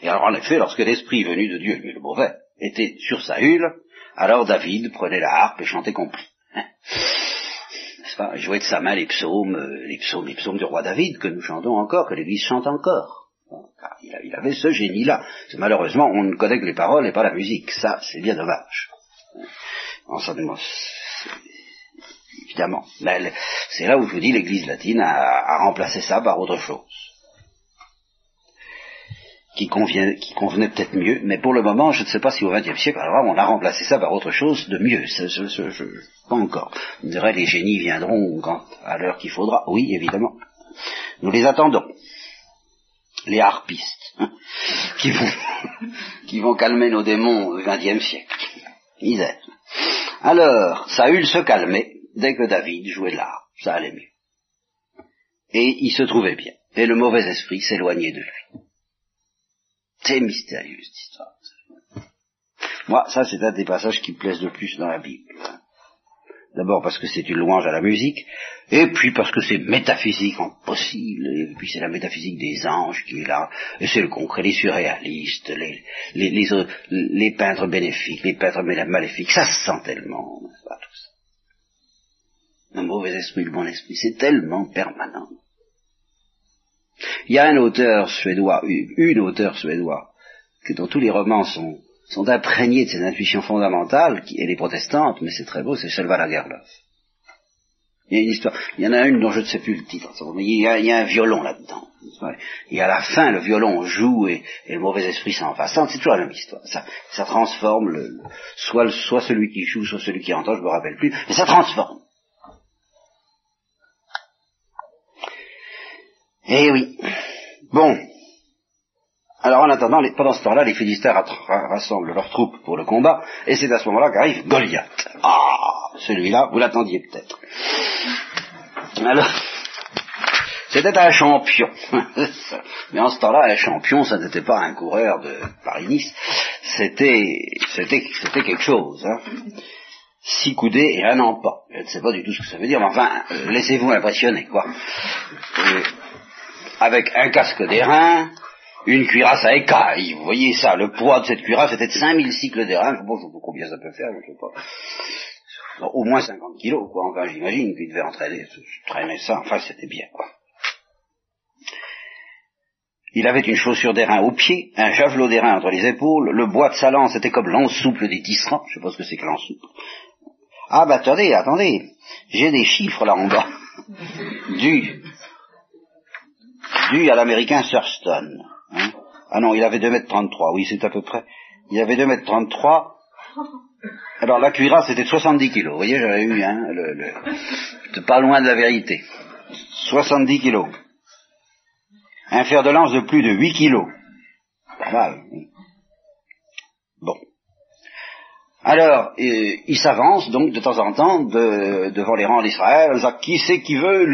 Et alors en effet, lorsque l'esprit venu de Dieu, lui le mauvais, était sur Saül, alors David prenait la harpe et chantait compris. n'est-ce pas? Jouer de sa main les psaumes, euh, les psaumes, les psaumes du roi David que nous chantons encore, que l'Église chante encore. il, avait ce génie-là. Malheureusement, on ne connaît que les paroles et pas la musique. Ça, c'est bien dommage. Évidemment. C'est là où je vous dis l'Église latine a remplacé ça par autre chose qui, convient, qui convenait peut-être mieux, mais pour le moment, je ne sais pas si au XXe siècle, alors on a remplacé ça par autre chose de mieux. pas encore. On dirait les génies viendront quand, à l'heure qu'il faudra. Oui, évidemment. Nous les attendons. Les harpistes, hein, qui, vont, qui vont calmer nos démons au XXe siècle. Misère. Alors, Saül se calmait dès que David jouait là. Ça allait mieux. Et il se trouvait bien. Et le mauvais esprit s'éloignait de lui. C'est mystérieux cette histoire. Moi, ça c'est un des passages qui me plaisent le plus dans la Bible. D'abord parce que c'est une louange à la musique, et puis parce que c'est métaphysique en possible, et puis c'est la métaphysique des anges qui est là, et c'est le concret, les surréalistes, les, peintres bénéfiques, les peintres maléfiques, ça se sent tellement. Un mauvais esprit, le bon esprit, c'est tellement permanent. Il y a un auteur suédois, une auteure suédoise, que dans tous les romans sont, sont imprégnés de ces intuitions fondamentales, qui, elle est protestante, mais c'est très beau, c'est Selva Lagerlöf. Il y a une histoire, il y en a une dont je ne sais plus le titre, mais il y a, il y a un violon là-dedans. Et à la fin, le violon joue et, le mauvais esprit s'en va. C'est toujours la même histoire. Ça, ça transforme le, soit, soit celui qui joue, soit celui qui entend, je me rappelle plus, mais ça transforme. Eh oui. Bon. Alors en attendant, pendant ce temps-là, les Philistins rassemblent leurs troupes pour le combat, et c'est à ce moment-là qu'arrive Goliath. Ah, celui-là, vous l'attendiez peut-être. Alors, c'était un champion. Mais en ce temps-là, un champion, ça n'était pas un coureur de Paris-Nice, c'était, c'était, c'était quelque chose. Hein. Six coudées et un empan. Je ne sais pas du tout ce que ça veut dire, mais enfin, euh, laissez-vous impressionner, quoi avec un casque d'airain, une cuirasse à écailles. Vous voyez ça, le poids de cette cuirasse était de 5000 cycles d'airain. Bon, je sais pas combien ça peut faire, je sais pas. Au moins 50 kilos, quoi. Enfin, j'imagine qu'il devait entraîner, traîner ça. Enfin, c'était bien, quoi. Il avait une chaussure d'airain au pied, un javelot d'airain entre les épaules, le bois de sa lance était comme l'anse souple des tisserands. Je sais pas ce que c'est que l'anse souple. Ah, bah attendez, attendez. J'ai des chiffres là en bas. Du à l'américain Thurston. Hein. ah non, il avait 2 mètres 33, oui, c'est à peu près. Il avait 2 mètres 33. Alors la cuirasse était 70 kilos. Vous voyez, j'avais eu, hein, le, pas loin de la vérité. 70 kilos. Un fer de lance de plus de 8 kilos. Pas mal. Bon. Alors, il s'avance donc de temps en temps devant les rangs d'Israël, qui c'est qui veut,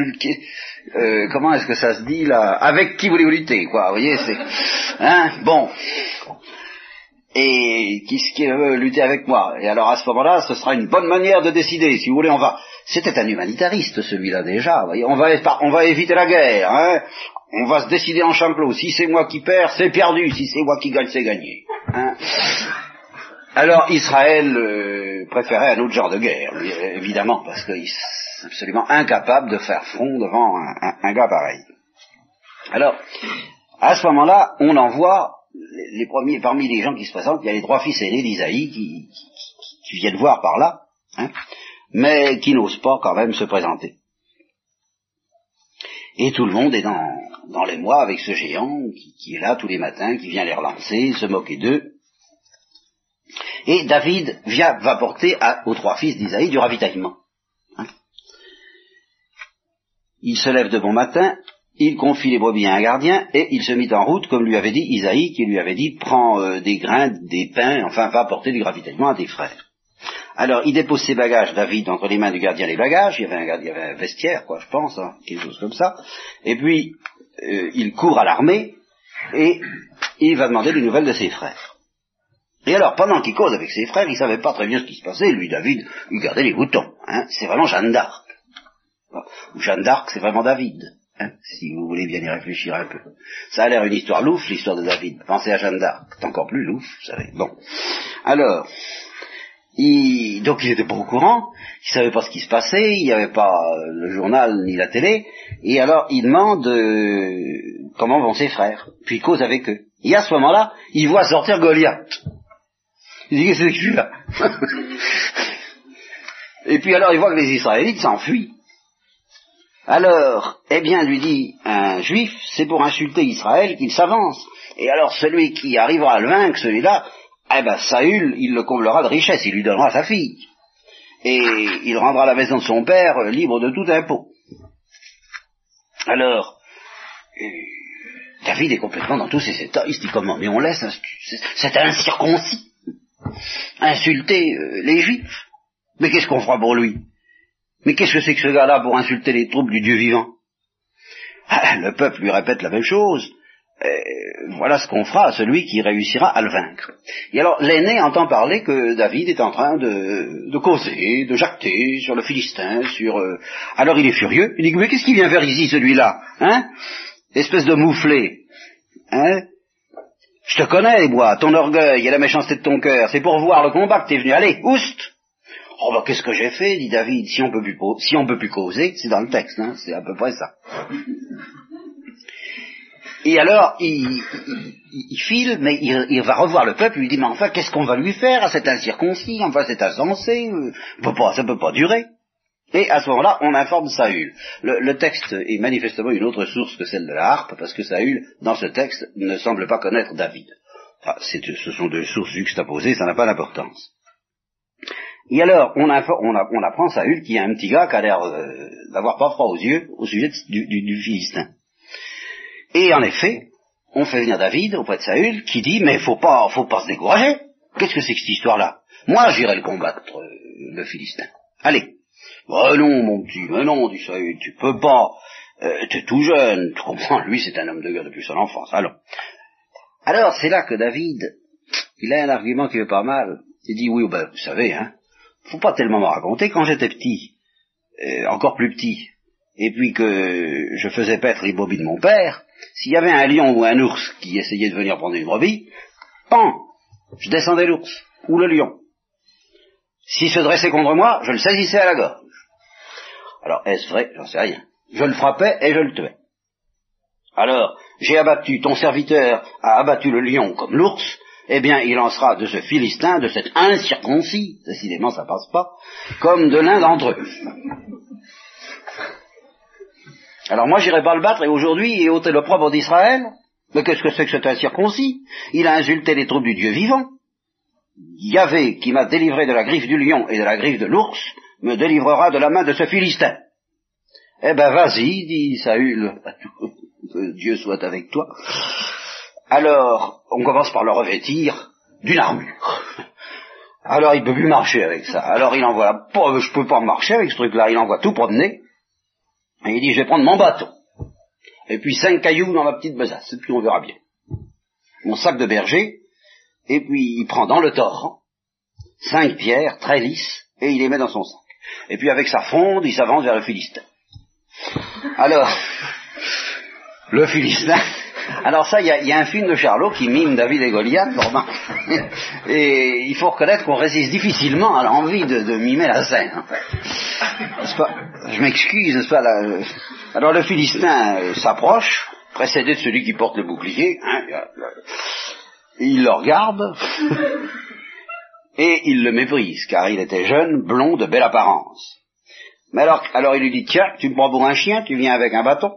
euh, comment est-ce que ça se dit là, avec qui voulez-vous lutter, quoi, vous voyez, c'est, hein, bon, et qui, qui veut lutter avec moi, et alors à ce moment-là, ce sera une bonne manière de décider, si vous voulez, on va, c'était un humanitariste celui-là déjà, vous voyez, on va, on va éviter la guerre, hein, on va se décider en champ clos, si c'est moi qui perds, c'est perdu, si c'est moi qui gagne, c'est gagné, hein? Alors Israël euh, préférait un autre genre de guerre, évidemment, parce est absolument incapable de faire front devant un, gars pareil. Alors, à ce moment-là, on envoie les premiers, parmi les gens qui se présentent, il y a les trois fils aînés d'Isaïe qui, viennent voir par là, hein, mais qui n'osent pas quand même se présenter. Et tout le monde est dans, les mois avec ce géant qui, qui, est là tous les matins, qui vient les relancer, se moquer d'eux. Et David vient, va porter aux trois fils d'Isaïe du ravitaillement. Hein. Il se lève de bon matin, il confie les brebis à un gardien, et il se mit en route, comme lui avait dit Isaïe, qui lui avait dit, prends euh, des grains, des pains, enfin va porter du ravitaillement à tes frères. Alors, il dépose ses bagages, David, entre les mains du gardien les bagages, il y avait un, il y avait un vestiaire, quoi, je pense, hein, quelque chose comme ça, et puis, euh, il court à l'armée, et il va demander des nouvelles de ses frères. Et alors, pendant qu'il cause avec ses frères, il savait pas très bien ce qui se passait. Lui, David, il gardait les boutons. Hein. C'est vraiment Jeanne d'Arc. Jeanne d'Arc, c'est vraiment David. Hein, si vous voulez bien y réfléchir un peu. Ça a l'air une histoire louche, l'histoire de David. Pensez à Jeanne d'Arc. C'est encore plus louche, vous savez. Bon. Alors, donc il n'était pas au courant, il savait pas ce qui se passait, il n'y avait pas le journal ni la télé, et alors il demande euh, comment vont ses frères, puis il cause avec eux. Et à ce moment-là, il voit sortir Goliath. Il dit qu'est-ce que suis là? Et puis alors il voit que les Israélites s'enfuient. Alors, eh bien, lui dit un juif, c'est pour insulter Israël qu'il s'avance. Et alors celui qui arrivera à le vaincre, celui-là, eh ben Saül, il le comblera de richesse, il lui donnera sa fille. Et il rendra la maison de son père libre de tout impôt. Alors, euh, David est complètement dans tous ses états. Il se dit comment Mais on laisse cet incirconcis insulter euh, les juifs. Mais qu'est-ce qu'on fera pour lui? Mais qu'est-ce que c'est que ce gars-là pour insulter les troupes du Dieu vivant? Ah, Le peuple lui répète la même chose. Euh, voilà ce qu'on fera à celui qui réussira à le vaincre. Et alors l'aîné entend parler que David est en train de, causer, de jacter sur le Philistin, sur... Euh, alors il est furieux, il dit mais qu'est-ce qu'il vient faire ici celui-là? Hein? Espèce de mouflé. Hein? Je te connais, moi, ton orgueil et la méchanceté de ton cœur, c'est pour voir le combat que t'es venu. Allez, oust Oh bah qu'est-ce que j'ai fait, dit David, si on peut plus, si on peut plus causer, c'est dans le texte, hein, c'est à peu près ça. Et alors, il, file, mais il, va revoir le peuple, il lui dit, mais enfin, qu'est-ce qu'on va lui faire à cet incirconcis Enfin, c'est insensé, euh, ça ne peut pas durer. Et à ce moment-là, on informe Saül. Le, texte est manifestement une autre source que celle de la harpe, parce que Saül, dans ce texte, ne semble pas connaître David. Enfin, ce sont deux sources juxtaposées, ça n'a pas d'importance. Et alors, on, apprend Saül qui est un petit gars qui a l'air euh, d'avoir pas froid aux yeux au sujet du, du Philistin. Et en effet, on fait venir David auprès de Saül qui dit mais faut pas, faut pas se décourager. Qu'est-ce que c'est que cette histoire-là? Moi, j'irai le combattre, euh, le Philistin. Allez. Oh non, mon petit, mais non, dit Saül, tu peux pas. Euh, tu es tout jeune, tu comprends, lui c'est un homme de guerre depuis son enfance. Alors, alors c'est là que David, il a un argument qui veut pas mal. Il dit oui, ben, vous savez, hein, faut pas tellement me raconter. Quand j'étais petit, euh, encore plus petit, et puis que je faisais paître les brebis de mon père, s'il y avait un lion ou un ours qui essayait de venir prendre une brebis, pan, je descendais l'ours ou le lion. S'il se dressait contre moi, je le saisissais à la gorge. Alors, est-ce vrai? J'en sais rien. Je le frappais et je le tuais. Alors, j'ai abattu, ton serviteur a abattu le lion comme l'ours, eh bien, il en sera de ce Philistin, de cet incirconcis, décidément ça passe pas, comme de l'un d'entre eux. Alors moi j'irai pas le battre et aujourd'hui il ôter le propre d'Israël. Mais qu'est-ce que c'est que cet incirconcis Il a insulté les troupes du Dieu vivant. Yahvé, qui m'a délivré de la griffe du lion et de la griffe de l'ours, me délivrera de la main de ce Philistin. Eh ben vas-y, dit Saül, que Dieu soit avec toi. Alors, on commence par le revêtir d'une armure. Alors il peut plus marcher avec ça. Alors il envoie, je peux pas marcher avec ce truc-là, il envoie tout promener. Et il dit, je vais prendre mon bâton, et puis cinq cailloux dans ma petite besace, et puis on verra bien. Mon sac de berger, et puis il prend dans le torrent cinq pierres très lisses, et il les met dans son sac. Et puis avec sa fronde, il s'avance vers le Philistin. Alors, le Philistin, alors ça, il y, a, un film de Charlot qui mime David et Goliath, et il faut reconnaître qu'on résiste difficilement à l'envie de, mimer la scène. Je m'excuse, n'est-ce pas Alors le Philistin euh, s'approche, précédé de celui qui porte le bouclier, hein, il le regarde, et il le méprise, car il était jeune, blond, de belle apparence. Mais alors, alors il lui dit, tiens, tu me prends pour un chien, tu viens avec un bâton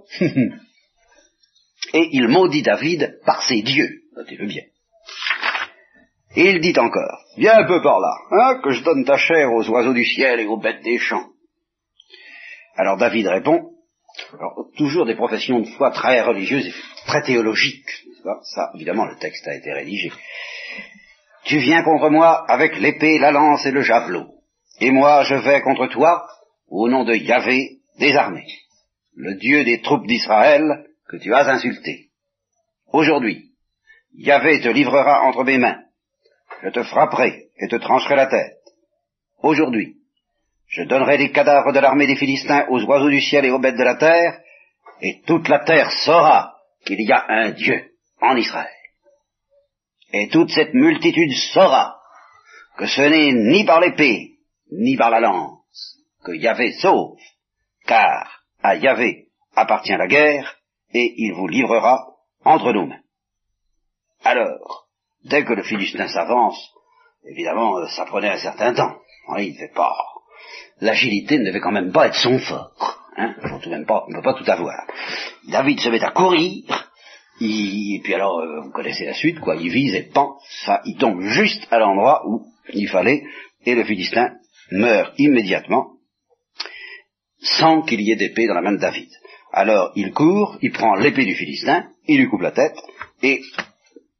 et il maudit David par ses dieux. Notez-le bien. Et il dit encore, viens un peu par là, hein, que je donne ta chair aux oiseaux du ciel et aux bêtes des champs. Alors David répond, toujours des professions de foi très religieuses et très théologiques. Ça, évidemment, le texte a été rédigé. Tu viens contre moi avec l'épée, la lance et le javelot. Et moi, je vais contre toi au nom de Yahvé des armées, le Dieu des troupes d'Israël, que tu as insulté. Aujourd'hui, Yahvé te livrera entre mes mains. Je te frapperai et te trancherai la tête. Aujourd'hui, je donnerai les cadavres de l'armée des Philistins aux oiseaux du ciel et aux bêtes de la terre, et toute la terre saura qu'il y a un Dieu en Israël. Et toute cette multitude saura que ce n'est ni par l'épée, ni par la lance, que Yahvé sauve, car à Yahvé appartient la guerre, et il vous livrera entre nos mains. Alors, dès que le Philistin s'avance, évidemment, euh, ça prenait un certain temps. il ne fait pas. L'agilité ne devait quand même pas être son fort. Hein on ne peut pas tout avoir. David se met à courir, et puis alors, euh, vous connaissez la suite, quoi, il vise et pan, ça, il tombe juste à l'endroit où il fallait, et le Philistin meurt immédiatement, sans qu'il y ait d'épée dans la main de David. Alors il court, il prend l'épée du Philistin, il lui coupe la tête, et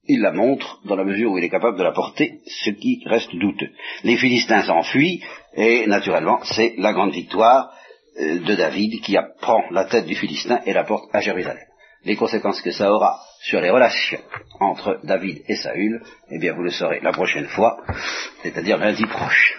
il la montre dans la mesure où il est capable de la porter, ce qui reste douteux. Les Philistins s'enfuient, et naturellement, c'est la grande victoire euh, de David qui prend la tête du Philistin et la porte à Jérusalem. Les conséquences que ça aura sur les relations entre David et Saül, eh bien vous le saurez la prochaine fois, c'est-à-dire lundi proche.